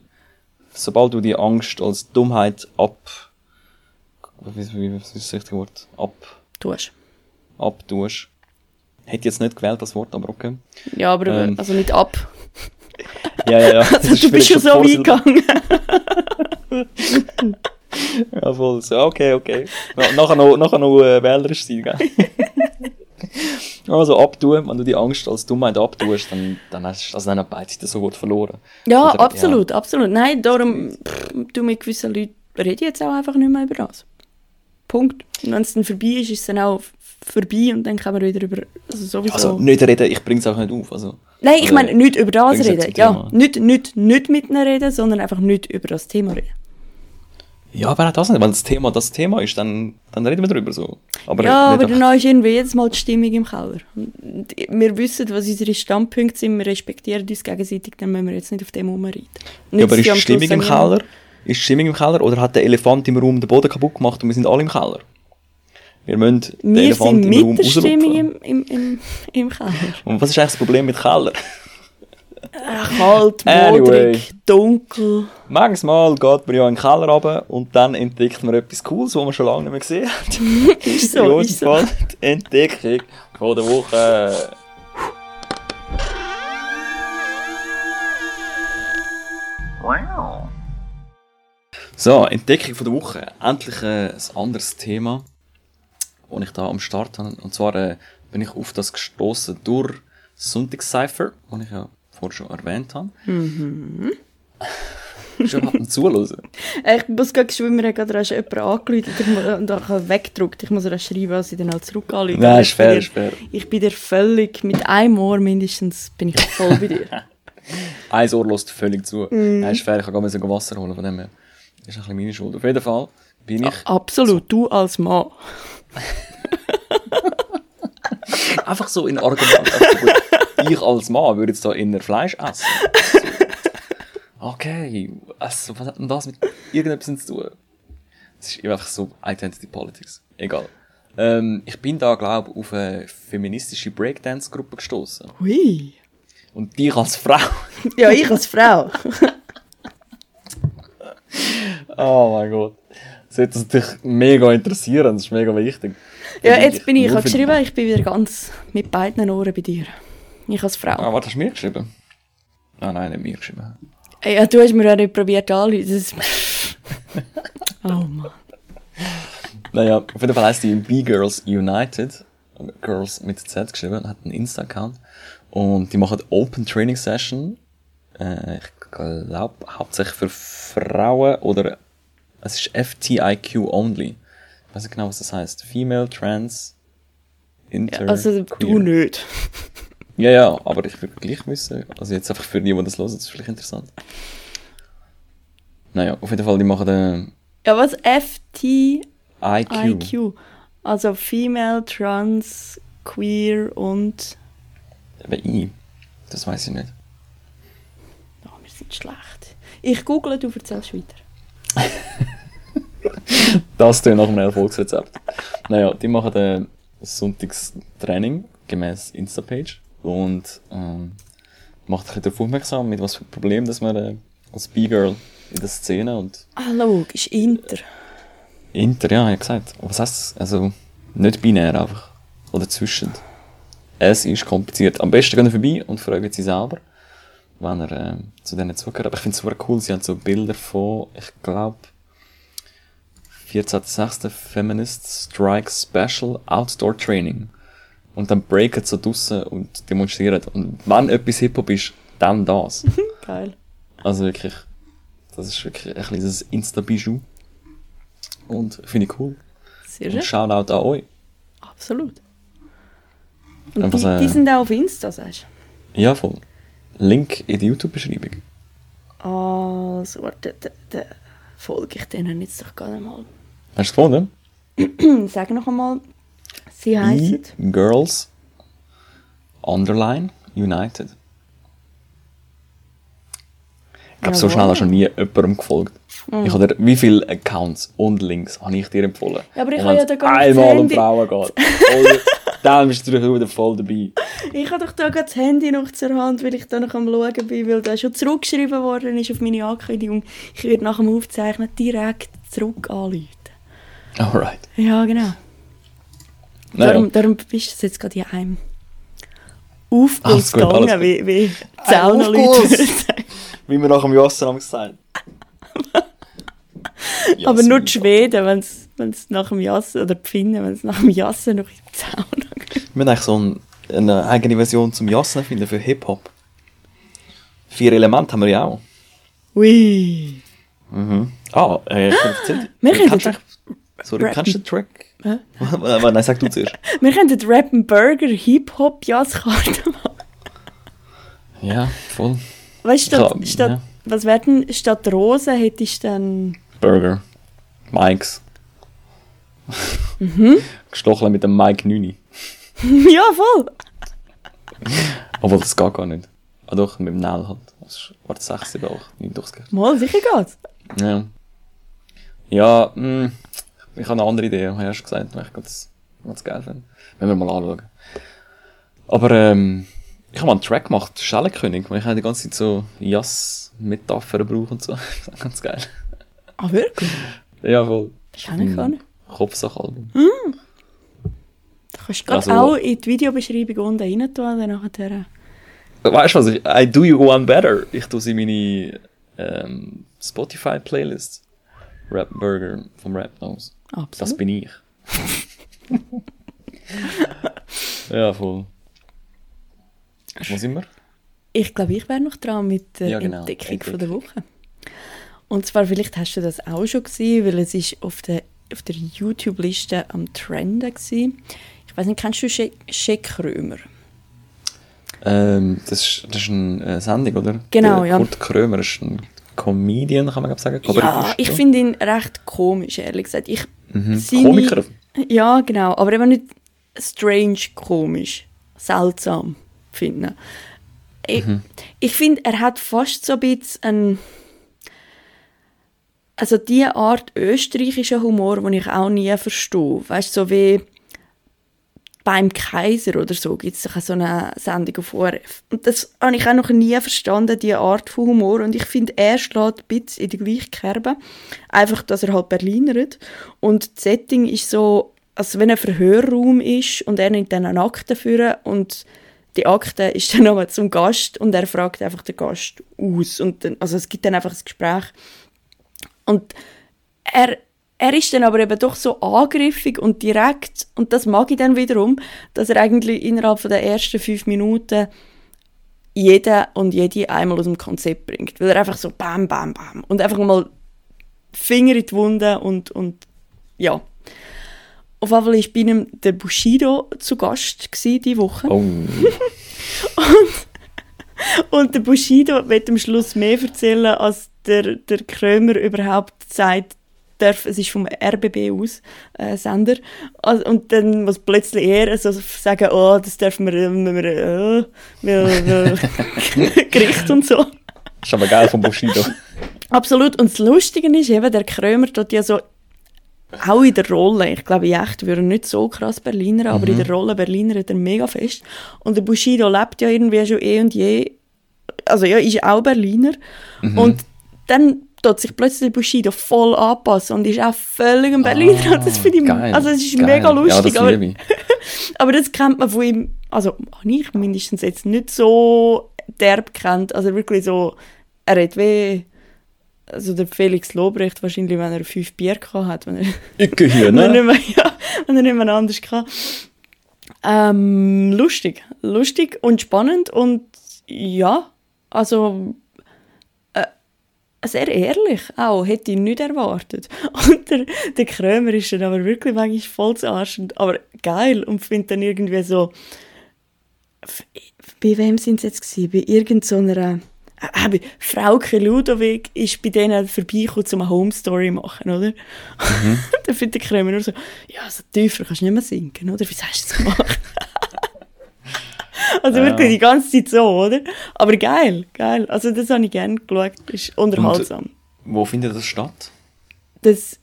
sobald du die Angst als Dummheit ab. Wie, wie, wie ist das richtige Wort? Ab, Du hast. abtust. Hätte jetzt nicht gewählt, das Wort, aber okay. Ja, aber Ähm. also nicht ab. Ja, ja, ja. Also, du bist schon so Vorsil- weit gegangen. Ja, voll. So, okay, okay. Na, nachher noch, nachher noch äh, wählerisch sein, gell? Also abtun, wenn du die Angst als Dummheit abtust, dann, dann hast du also dann beide Seiten so gut verloren. Ja, Oder- absolut, absolut. Nein, darum, pff, du mit gewissen Leuten rede jetzt auch einfach nicht mehr über das. Punkt. Und wenn es dann vorbei ist, ist es dann auch vorbei und dann kann man wieder über, also sowieso. Also nicht reden, ich bring's auch nicht auf. Also, Nein, ich meine nicht über das reden. Ja, nicht, nicht, nicht mit ihnen reden, sondern einfach nicht über das Thema reden. Ja, aber auch das nicht. Wenn das Thema das Thema ist, dann, dann reden wir darüber so. Aber ja, aber dann ist irgendwie jedes Mal die Stimmung im Keller. Und wir wissen, was unsere Standpunkte sind, wir respektieren uns gegenseitig, dann müssen wir jetzt nicht auf dem rumreiten. ja, aber ist die Stimmung im. Keller? Ist die Stimmung im Keller? Oder hat der Elefant im Raum den Boden kaputt gemacht und wir sind alle im Keller? Wir müssen den Wir Elefant sind im Raum mit der Stimmung rauslupfen. im, im, im, im Keller. Und was ist eigentlich das Problem mit Keller? Kalt, Anyway. modrig, dunkel. Manchmal geht man ja in den Keller runter und dann entdeckt man etwas Cooles, was man schon lange nicht mehr gesehen hat. Ist so, ist so. Die Entdeckung von der Woche. So, Entdeckung von der Woche. Endlich äh, ein anderes Thema, das ich da am Start habe. Und zwar äh, bin ich auf das gestoßen durch Sonntagscypher, das ich ja vorher schon erwähnt habe. Mhm. schon hat zuhören. Äh, Ich muss gerade schwimmen, mir hat gerade erst jemand angerufen ich und ich habe weggedruckt. Ich muss ihr schreiben, was sie dann halt zurück anrufen. Nein, ist ich bin fair, ist fair. Ich bin dir völlig, mit einem Ohr mindestens, bin ich voll bei dir. Ein Ohr lässt völlig zu. Mhm. Nein, ist fair, ich kann gar nicht so Wasser holen von dem her. Das ist ein bisschen meine Schuld. Auf jeden Fall bin ich Absolut, du als Mann. einfach so in Argument. ich als Mann würde jetzt da inner Fleisch essen. So. Okay, also, was hat denn das mit irgendetwas zu tun? Das ist einfach so Identity Politics. Egal. Ähm, ich bin da, glaube ich, auf eine feministische Breakdance-Gruppe gestoßen. Hui. Und dich als Frau. Ja, ich als Frau. Oh mein Gott. Das wird uns natürlich mega interessieren, das ist mega wichtig. Ja, jetzt bin ich, ich habe für- geschrieben, ich bin wieder ganz mit beiden Ohren bei dir. Ich als Frau. Ah, warte, hast du mir geschrieben? Ah nein, nicht mir geschrieben. Ja, du hast mir ja nicht probiert ist... Oh Mann. Naja, auf jeden Fall heisst die B-Girls United. Girls mit Z geschrieben, hat einen Insta-Account. Und die machen Open Training Session. Äh, ich glaube, hauptsächlich für Frauen oder es ist FTIQ only. Ich weiß nicht genau, was das heißt. Female, Trans, Inter. Also du queer. nicht. Ja, ja, aber ich würde gleich wissen. Also jetzt einfach für die das hören, das ist vielleicht interessant. Naja, auf jeden Fall, die machen den Ja, was? FTIQ. IQ. Also Female, Trans, Queer und... Aber I. Das weiß ich nicht. Oh, wir sind schlecht. Ich google, du erzählst weiter. Das tun nach einem Erfolgsrezept. Naja, die machen ein Sonntagstraining gemäß Insta-Page und ähm, macht bisschen darauf aufmerksam, mit was für Problemen dass man äh, als B-Girl in der Szene und Ah, logisch, Inter. Inter, ja, ich gesagt. Was heißt das? Also, nicht binär einfach. Oder zwischen. Es ist kompliziert. Am besten gehen vorbei und fragen sie selber, wenn er äh, zu denen zugehört. Aber ich finde es super cool, sie haben so Bilder von, ich glaube, 14.06. Feminist Strike Special Outdoor Training. Und dann breaken so draussen und demonstrieren. Und wenn etwas Hip-Hop ist, dann das. Geil. Also wirklich, das ist wirklich ein kleines Insta-Bijou. Und finde ich cool. Sehr Und schön. Shoutout an euch. Absolut. Und Einfach die, die sind auch auf Insta, sagst Ja, voll. Link in der YouTube-Beschreibung. du? Also, warte, da, da folge ich denen jetzt doch gerade mal. Hast du es gefunden? Sag noch einmal, sie heißen... E-Girls Underline United. Ich glaube, so schnell hast du noch nie jemandem gefolgt. Ich habe dir, wie viele Accounts und Links habe ich dir empfohlen? Ja, aber ich habe ja da gar einmal das um. Frauen geht. voll- dann bist du natürlich wieder voll dabei. Ich habe doch da gerade das Handy noch zur Hand, weil ich da noch am Schauen bin, weil da schon zurückgeschrieben worden ist auf meine Ankündigung. Ich werde nach dem Aufzeichnen direkt zurück anrufen. Alright. Ja, genau. Naja. Darum, darum bist du jetzt gerade in einem Alles Aufguss gegangen, wie, wie Zaunerleute. Wie wir nach dem Jossen haben gesagt. Aber nur die Schweden, wenn es nach dem Jassen, oder die Finnen, wenn es nach dem Jassen noch in die Sauna geht. Wir müssen eigentlich so ein, eine eigene Version zum Jassen finden für Hip-Hop. Vier Elemente haben wir ja auch. Ui. Ah, äh, ich kann erzählen. Wir können Kennst du rappen. du den Track? Hä? Nein, sag du zuerst. Wir könnten Rap and Burger Hip-Hop Jasskarte machen. Ja, voll. Weißt du, statt, Ja, statt, ja. was wäre denn, statt Rosen hättest du dann... Burger. Mikes. Mhm. Gestochen mit dem Mike Nüni. ja, voll. Obwohl, das geht gar nicht. Ah doch, mit dem Nell halt. Das ist, warte, 6, 7, 8, 9 durchgehört. Mal, sicher geht's. Ja. Ja, mh, ich habe eine andere Idee, habe ich erst gesagt, die ich ganz, ganz geil finde. Wenn wir mal anschauen. Aber, ähm, ich habe mal einen Track gemacht, Schellenkönig, weil ich habe die ganze Zeit so Jass-Metaphern brauche und so. Das ist ganz geil. Ah, wirklich? Ja, voll. Kann ich gar nicht. Kopfsachalbum. Du kannst gerade Also- auch in die Videobeschreibung unten rein tun, dann nachher... Weißt du was? Ich, I do you one better. Ich tue sie in meine ähm, Spotify-Playlist. Rap Burger vom Rap Nose. Absolut. Das bin ich. ja, voll. Wo sind wir? Ich glaube, ich wäre noch dran mit der Ja, genau. Entdeckung von Entdeckung. der Woche. Und zwar, vielleicht hast du das auch schon gesehen, weil es ist auf der, auf der YouTube-Liste am Trenden gewesen. Ich weiß nicht, kennst du Shek Shek Krömer? Ähm, das, ist, das ist eine äh, Sendung, oder? Genau, Der ja. Kurt Krömer ist ein Comedian, kann man glaub sagen. Ja, ich finde ihn recht komisch, ehrlich gesagt. Ich, Mhm. seine- Komiker. Ja, genau. Aber eben nicht strange komisch, seltsam finden. Ich, Mhm. ich finde, er hat fast so ein bisschen einen, also die Art österreichischen Humor, den ich auch nie verstehe. Weißt du, so wie beim Kaiser oder so gibt es so eine Sendung auf ORF. Und das habe ich auch noch nie verstanden, diese Art von Humor. Und ich finde, er schlägt ein bisschen in die gleiche Kerbe. Einfach, dass er halt Berlinert. Und das Setting ist so, als wenn ein Verhörraum ist und er nimmt dann eine Akte führen und die Akte ist dann nochmal zum Gast und er fragt einfach den Gast aus. Und dann, also es gibt dann einfach ein Gespräch. Und er, er ist dann aber eben doch so angriffig und direkt, und das mag ich dann wiederum, dass er eigentlich innerhalb von der ersten fünf Minuten jeden und jede einmal aus dem Konzept bringt. Weil er einfach so bam, bam, bam. Und einfach mal Finger in die Wunde und, und ja. Auf jeden Fall war bei ihm der Bushido zu Gast diese Woche. Oh. Und der Bushido wird am Schluss mehr erzählen, als der, der Krömer überhaupt sagt, darf, es ist vom RBB aus, äh, Sender. Also, und dann muss plötzlich er so sagen, oh, das dürfen wir, wir, wir äh, weil, Gericht und so. ist aber geil vom Bushido. Absolut. Und das Lustige ist eben, der Krömer tut ja so auch in der Rolle, ich glaube, in echt würde nicht so krass Berliner, aber in der Rolle Berliner hat er mega fest. Und der Bushido lebt ja irgendwie schon eh und je, also ja, ist auch Berliner. Und dann tut sich plötzlich Bushido voll anpassen und ist auch völlig ein Berliner. und das finde ich, Geil. also es ist Geil. mega lustig. Ja, das aber, das kennt man von ihm, also ich mindestens jetzt nicht so derb kennt, also wirklich so, er hat wie, also der Felix Lobrecht wahrscheinlich, wenn er fünf Bier gehabt hat, wenn er, Ich gehe wenn er, ne? mehr, ja, wenn er nicht mehr anders kann. Ähm, lustig, lustig und spannend und ja, also sehr ehrlich auch, hätte ich nicht erwartet. Und der, der Krömer ist dann aber wirklich manchmal voll zu Arsch, und- aber geil und findet dann irgendwie so, bei wem sind sie jetzt gewesen? Bei irgendeiner, äh, bei Frauke Ludowig ist bei denen vorbeigekommen, um eine Home Story zu machen, oder? dann findet der Krömer nur so, ja, so tiefer kannst du nicht mehr singen, oder? Wie hast du das gemacht? also wirklich die ganze Zeit so, oder? Aber geil, geil. Also das habe ich gerne geschaut, ist unterhaltsam. Wo findet das statt? Das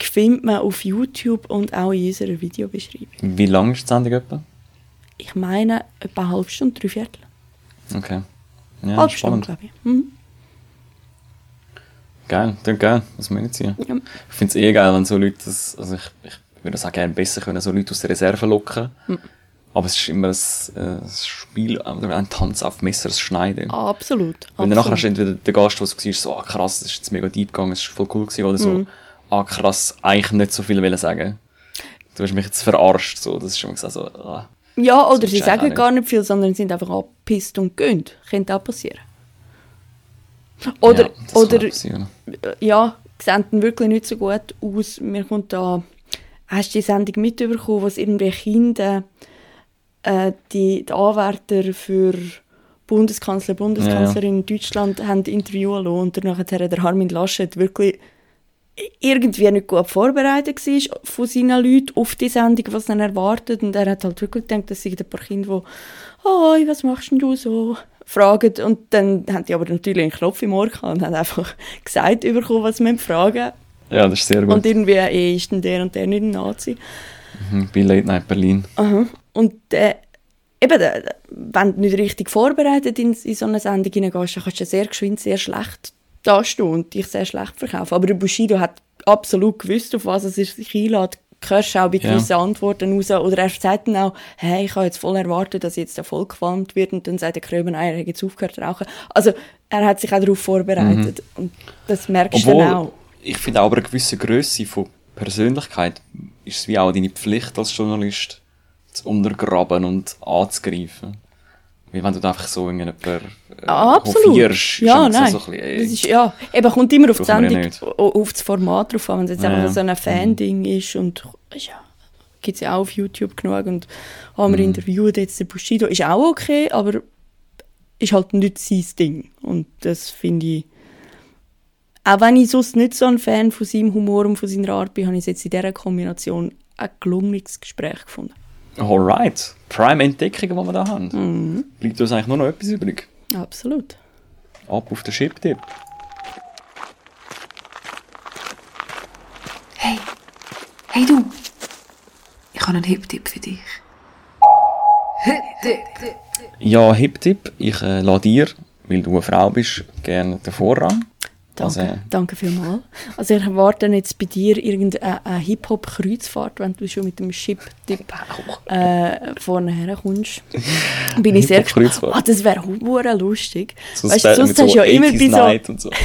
findet man auf YouTube und auch in unserer Videobeschreibung. Wie lang ist die Sendung etwa? Ich meine, etwa eine halbe Stunde, drei Viertel. Okay. Ja, halbe Stunde, spannend. glaube ich. Mhm. Geil, klingt geil, man nicht ziehen. Ja. Ich finde es eh geil, wenn so Leute, das, also ich, ich würde das auch gerne besser können, so Leute aus der Reserve locken. Hm. Aber es ist immer ein, äh, ein Spiel, oder ein Tanz auf Messer, das Schneiden. Absolut. Wenn dann nachher hast du absolut. entweder der Gast, der war, so, ah krass, das ist jetzt mega deep gegangen, das ist voll cool gewesen, oder so, Mhm. ah krass, eigentlich nicht so viel wollen sagen. Du hast mich jetzt verarscht, so, das ist schon gesagt so, ah. Ja, oder sie sagen auch gar nicht viel, sondern sind einfach abgepisst und gehen. Könnte auch passieren. Oder, ja, oder passieren. ja, sehen dann wirklich nicht so gut aus. Mir kommt da, hast du die Sendung mitbekommen, wo es irgendwie Kinder, äh, die, die Anwärter für Bundeskanzler, Bundeskanzlerin in Deutschland haben interviewen lassen und danach hat der Armin Laschet wirklich irgendwie nicht gut vorbereitet war von seinen Leuten auf die Sendung, was er erwartet. Und er hat halt wirklich gedacht, dass sind ein paar Kinder, die «Hoi, was machst denn du so?» fragen. Und dann haben die aber natürlich einen Knopf im Ohr gehabt und haben einfach gesagt bekommen, was sie fragen Ja, das ist sehr gut. Und irgendwie eh, ist denn der und der nicht ein Nazi. Mhm, Bei Late Night Berlin. Aha. Und äh, eben, wenn du nicht richtig vorbereitet in, in so eine Sendung hineingehst, dann kannst du sehr geschwind sehr schlecht dastehen und dich sehr schlecht verkaufen. Aber der Bushido hat absolut gewusst, auf was er sich einlädt. Du hörst auch bei Ja. gewissen Antworten raus. Oder er sagt dann auch, hey, ich habe jetzt voll erwartet, dass jetzt der voll gequalmt wird. Und dann sagt der Krömer, nein, er hat jetzt aufgehört zu rauchen. Also, er hat sich auch darauf vorbereitet. Und das merkst du dann auch. ich finde auch, aber eine gewisse Größe von Persönlichkeit ist es wie auch deine Pflicht als Journalist, zu untergraben und anzugreifen. Wie wenn du da einfach so irgendjemanden äh, Ah, absolut. hofierst, Ja, nein. so ein bisschen, ey, das ist, ja, eben kommt immer auf die Sendung, ja auf das Format drauf an. Wenn es jetzt Ja, einfach so ein Fan-Ding ist und ja, gibt es ja auch auf YouTube genug und haben wir interviewt jetzt den Bushido, ist auch okay, aber ist halt nicht sein Ding. Und das finde ich, auch wenn ich sonst nicht so ein Fan von seinem Humor und von seiner Art bin, habe ich es jetzt in dieser Kombination ein gelungenes Gespräch gefunden. Alright. Prime Entdeckungen, die wir da haben. Mhm. Bleibt uns eigentlich nur noch etwas übrig. Absolut. Ab auf den Chip-Tipp. Hey, hey du, ich habe einen Hip-Tipp für dich. Ja, Hip-Tipp. Ich äh, lade dir, weil du eine Frau bist, gerne den Vorrang. Danke, Also, danke vielmals. Also ich erwarte jetzt bei dir irgendeine eine Hip-Hop-Kreuzfahrt, wenn du schon mit dem Chip-Tipp äh, vorne herkommst. Bin ich sehr gespannt. Ah, das wäre hure lustig. So weißt sonst hast du ja immer 80s bei so... So.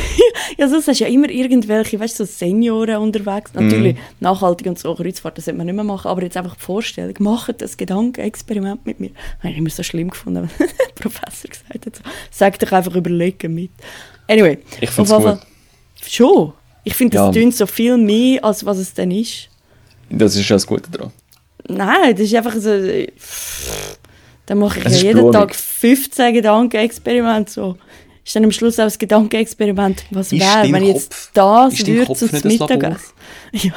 Ja, sonst hast du ja immer irgendwelche, weißt du, so Senioren unterwegs. Natürlich, nachhaltig und so, Kreuzfahrt, das sollte man nicht mehr machen, aber jetzt einfach die Vorstellung, macht das Gedankenexperiment mit mir. Das habe ich immer so schlimm gefunden, wenn der Professor gesagt hat, so, sag doch einfach überlegen mit. Anyway. Ich find's jeden gut. Schon. Ich finde, das Ja. tönt so viel mehr, als was es dann ist. Das ist ja das Gute daran. Nein, das ist einfach so... äh, Dann mache ich Es ja jeden blurig. Tag 15 Gedankenexperimente. So. Ist dann am Schluss auch das Gedankenexperiment, was wäre, wenn ich jetzt das würde zum? Mittagessen?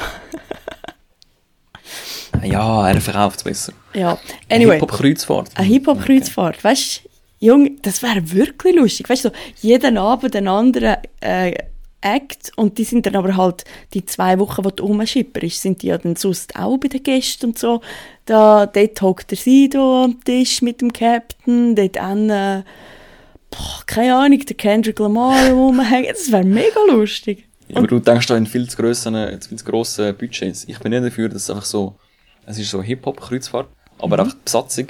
Ja, Ja, er verkauft es besser. ja. Anyway, Hip-Hop-Kreuzfahrt. eine Hip-Hop-Kreuzfahrt, weißt du, Junge, das wäre wirklich lustig. Weißt du, so, jeden Abend einen anderen äh, Act und die sind dann aber halt die zwei Wochen, wo du rumschipperst, sind die ja dann sonst auch bei den Gästen und so. Da, dort hockt der Sido am Tisch mit dem Captain, dort an, äh, boah, keine Ahnung, der Kendrick Lamar rumhängen. Das wäre mega lustig. Ja, aber du denkst da in viel zu grossen, äh, viel zu grossen Budgets. Ich bin nicht dafür, dass es einfach so, es ist so Hip-Hop-Kreuzfahrt, aber einfach die Besatzung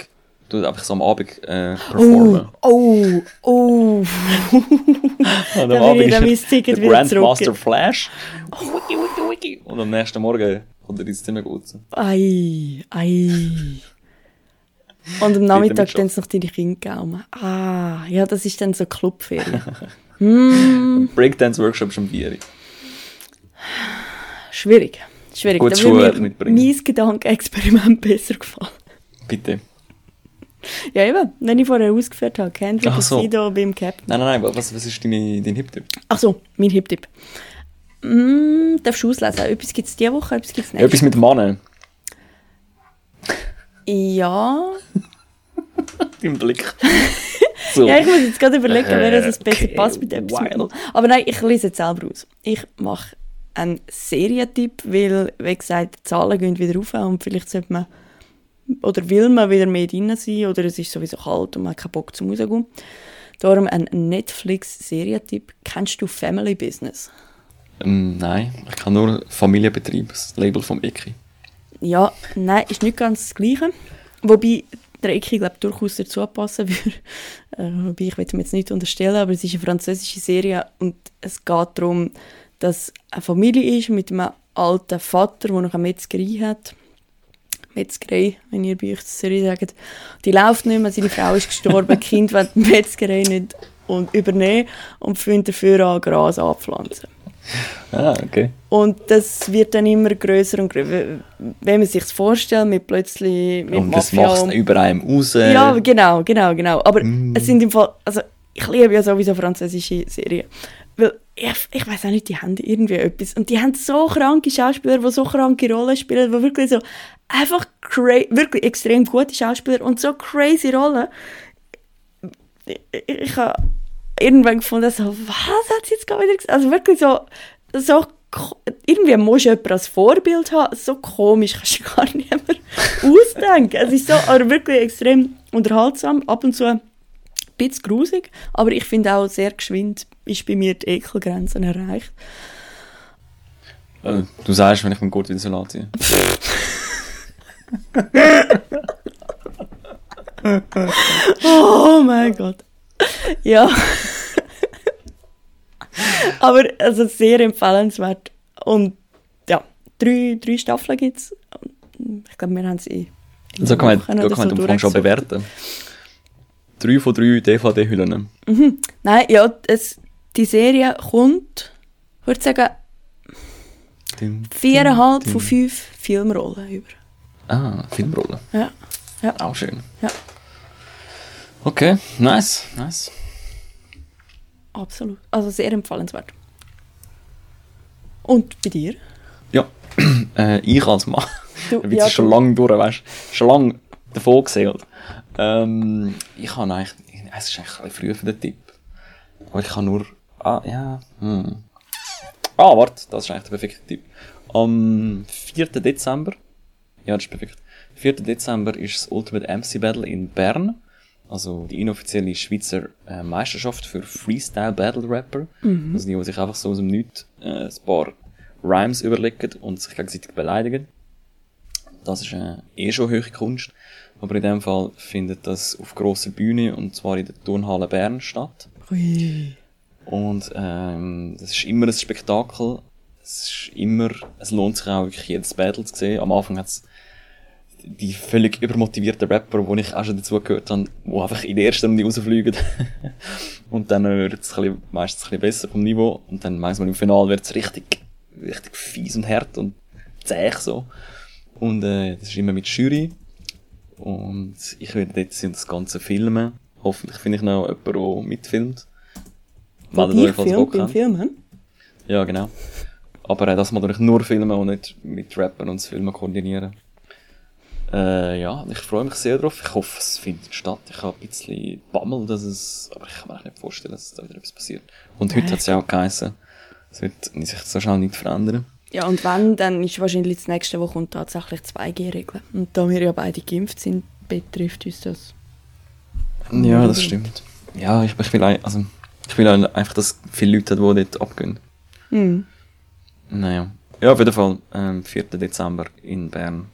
tut einfach so am Abend äh, performen. Oh, oh. Und am Abend ist mein Ticket der Grandmaster zurück. Flash. Wiki, wiki, wiki. Und am nächsten Morgen kommt er ins Zimmer gut. Ei, ei. Und am Nachmittag dann noch deine Kinder gaumen. Ah, ja, das ist dann so Clubferien. Breakdance-Workshop schon vier. Schwierig. Schwierig. Gutes da würde mir mitbringen. mein Gedankenexperiment besser gefallen. Bitte. Ja, eben, wenn ich vorher ausgeführt habe. Kendrick so. Sido beim Captain. Nein, nein, nein, was, was ist deine, dein Hip-Tipp? Ach so, mein Hip-Tipp. Mm, darfst du auslesen? Etwas gibt es diese Woche, etwas gibt es nächste Etwas mit Mannen. Ja. Im Blick. so. Ja, ich muss jetzt gerade überlegen, wer das besser okay, passt mit etwas mit wild. Mann. Aber nein, ich lese jetzt selber aus. Ich mache einen Serientipp, weil, wie gesagt, die Zahlen gehen wieder rauf und vielleicht sollte man, oder will man wieder mehr drin sein, oder es ist sowieso kalt und man hat keinen Bock zum rausgehen. Darum ein Netflix-Serientipp. Kennst du Family Business? Ähm, nein, ich kann nur Familienbetrieb, das Label vom Eki. Ja, nein, ist nicht ganz das Gleiche. Wobei der Eki, glaube durchaus dazu passen würde. Äh, wobei ich will ihm jetzt nicht unterstellen, aber es ist eine französische Serie und es geht darum, dass eine Familie ist mit einem alten Vater, der noch eine Metzgerei hat. Metzgerei, wenn ihr bei euch das Zürich sagt. Die läuft nicht mehr, seine Frau ist gestorben, die Kind will die Metzgerei nicht und übernehmen und fängt dafür an, Gras anpflanzen. Ah, okay. Und das wird dann immer größer und größer. Wenn man sich vorstellt, mit plötzlich mit Und das Mafia macht und- über einem raus. Ja, genau, genau, genau. Aber Mm. es sind im Fall, also ich liebe ja sowieso französische Serien. Weil ich, ich weiß auch nicht, die haben irgendwie etwas. Und die haben so kranke Schauspieler, die so kranke Rollen spielen, die wirklich so einfach wirklich extrem gute Schauspieler und so crazy Rollen. Ich, ich, ich habe irgendwann gefunden, so, was hat sie jetzt gerade wieder gesagt? Also wirklich so, so irgendwie musst du jemanden als Vorbild haben. So komisch kannst du gar nicht mehr ausdenken. Es ist so aber wirklich extrem unterhaltsam, ab und zu bisschen grusig, aber ich finde auch sehr geschwind ist bei mir die Ekelgrenzen erreicht. Äh, Du sagst, wenn ich meinen Gurt in den Salat ziehe. Oh mein Gott. Ja. Aber also sehr empfehlenswert. Und ja, drei, drei Staffeln gibt es. Ich glaube, wir haben sie in So kann man, kann man so den Umfang schon bewerten. Drei von drei DVD-Hüllen. Nein, ja, es, die Serie kommt, ich würde sagen, viereinhalb von fünf Filmrollen über. Ah, Filmrolle. Ja, ja. Auch schön. Ja. Okay, nice, nice. absolut. Also sehr empfehlenswert. Und bei dir? Ja, äh, ich als Mann. Du, ja, ist schon lange durch, weißt du? Schon lange davon gesehen. Ähm, ich habe eigentlich, es ist eigentlich ein früh für den Tipp. Aber ich kann nur, ah, ja, hm. Ah, warte, das ist eigentlich der perfekte Tipp. Am 4. Dezember, ja, das ist perfekt. 4. Dezember ist das Ultimate MC Battle in Bern. Also die inoffizielle Schweizer äh, Meisterschaft für Freestyle Battle Rapper. Also die, die sich einfach so aus dem Nichts äh, ein paar Rhymes überlegen und sich gegenseitig beleidigen. Das ist äh, eh schon hohe Kunst. Aber in dem Fall findet das auf grosser Bühne und zwar in der Turnhalle Bern statt. Ui. Und ähm, das ist immer ein Spektakel. Es ist immer, es lohnt sich auch wirklich jedes Battle zu sehen. Am Anfang hat's die völlig übermotivierten Rapper, wo ich auch schon dazu gehört habe, die einfach in der ersten Runde rausfliegen. und dann wird es meistens ein bisschen besser vom Niveau. Und dann meistens im Finale wird es richtig, richtig fies und hart und zäh so. Und äh, das ist immer mit Jury. Und ich werde dort sein und das Ganze filmen. Hoffentlich finde ich noch jemanden, der mitfilmt. Meldet euch, falls Bock beim. Filmen? Ja, genau. Aber äh, das mal natürlich nur filmen und nicht mit Rappen und das Filmen koordinieren. Äh, ja, ich freue mich sehr drauf. Ich hoffe, es findet statt. Ich habe ein bisschen Bammel, dass es, aber ich kann mir eigentlich nicht vorstellen, dass da wieder etwas passiert. Und heute hat es ja auch geheißen, es wird sich so schnell nicht verändern. Ja, und wenn, dann ist wahrscheinlich das nächste, wo kommt, tatsächlich 2G-Regeln. Und da wir ja beide geimpft sind, betrifft uns das. Ja, das stimmt. Ja, ich, ich will, ein- also, ich will einfach, dass viele Leute die dort abgehen. Mhm. Naja. Ja, auf jeden Fall, ähm, 4. Dezember in Bern.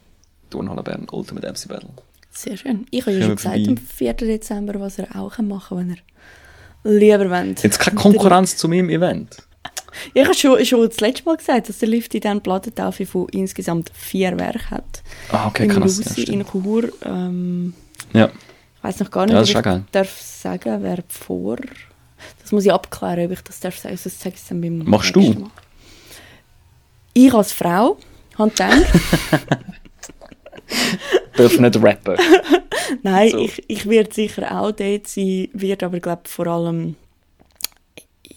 Turnhalle Bern, Ultimate MC Battle. Sehr schön. Ich habe ja schon gesagt, am 4. Dezember, was ihr auch machen könnt, wenn ihr lieber wollt. Jetzt keine Konkurrenz zu meinem Event. Ich habe schon, schon das letzte Mal gesagt, dass der Lift in dieser Plattentaufe von insgesamt vier Werken hat. Ah, okay, in das Lusi, ja, in. Chur. Ähm, Ja. ich weiß noch gar nicht, Ja, ob ich geil. darf sagen, wer vor. Das muss ich abklären, ob ich das darf sagen. Sonst sage ich es dann beim Machst du? Mal. Ich als Frau habe gedacht, Darf nicht rappen. Nein, So. ich, ich werde sicher auch dort sein, wird aber glaube vor allem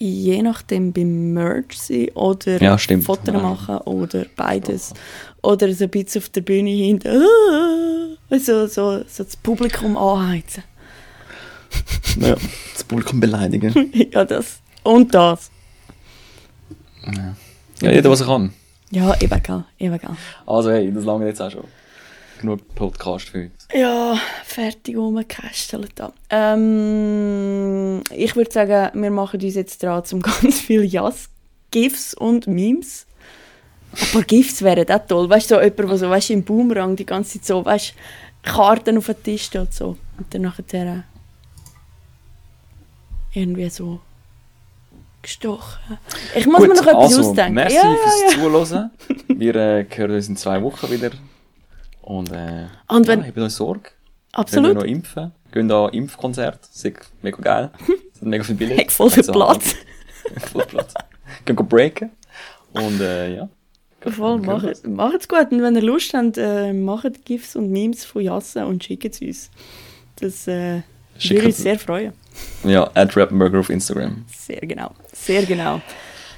je nachdem beim Merch sein oder Ja. Fotos Ja. machen oder beides. Oder so ein bisschen auf der Bühne hinten ah, so, so, so das Publikum anheizen. ja. Das Publikum beleidigen. ja, das. Und das. Ja, jeder, was er kann. Ja, eben gell, eben gell. Also, hey, das lange jetzt auch schon. Genug Podcast für heute. Ja, fertig rumgekästelt da. Ähm, ich würde sagen, wir machen uns jetzt dran zum ganz viel Jas, GIFs und Memes. Ein paar GIFs wären auch toll. Weißt du, so jemand, der so, weißt, im Boomerang die ganze Zeit so, weißt Karten auf den Tisch steht so. Und dann nachher äh, irgendwie so gestochen. Ich muss mir noch etwas also, ausdenken. merci ja, ja, fürs ja. Zuhören. Wir äh, hören uns in zwei Wochen wieder. Und, äh, Und wenn- ja, habt euch Sorge. Wenn wir Absolut. noch impfen, gehen da Impfkonzert. Das ist mega geil. Das hat mega viel Bilder. Hat voll viel Platz. voll Platz. Gehen go breaken. Und, äh, ja. Voll, macht, macht's gut. Und wenn ihr Lust habt, äh, macht GIFs und Memes von Jassen und schickt es uns. Das äh, würde uns es- sehr freuen. Ja, at Rappenburger auf Instagram. Sehr genau. Sehr genau.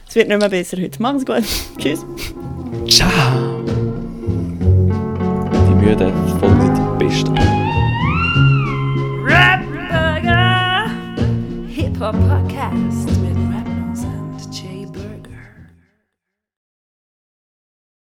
Es wird nicht mehr besser heute. Macht's gut. Tschüss. Ciao. Die Müde Folgen sind die besten. Hip Hop Podcast.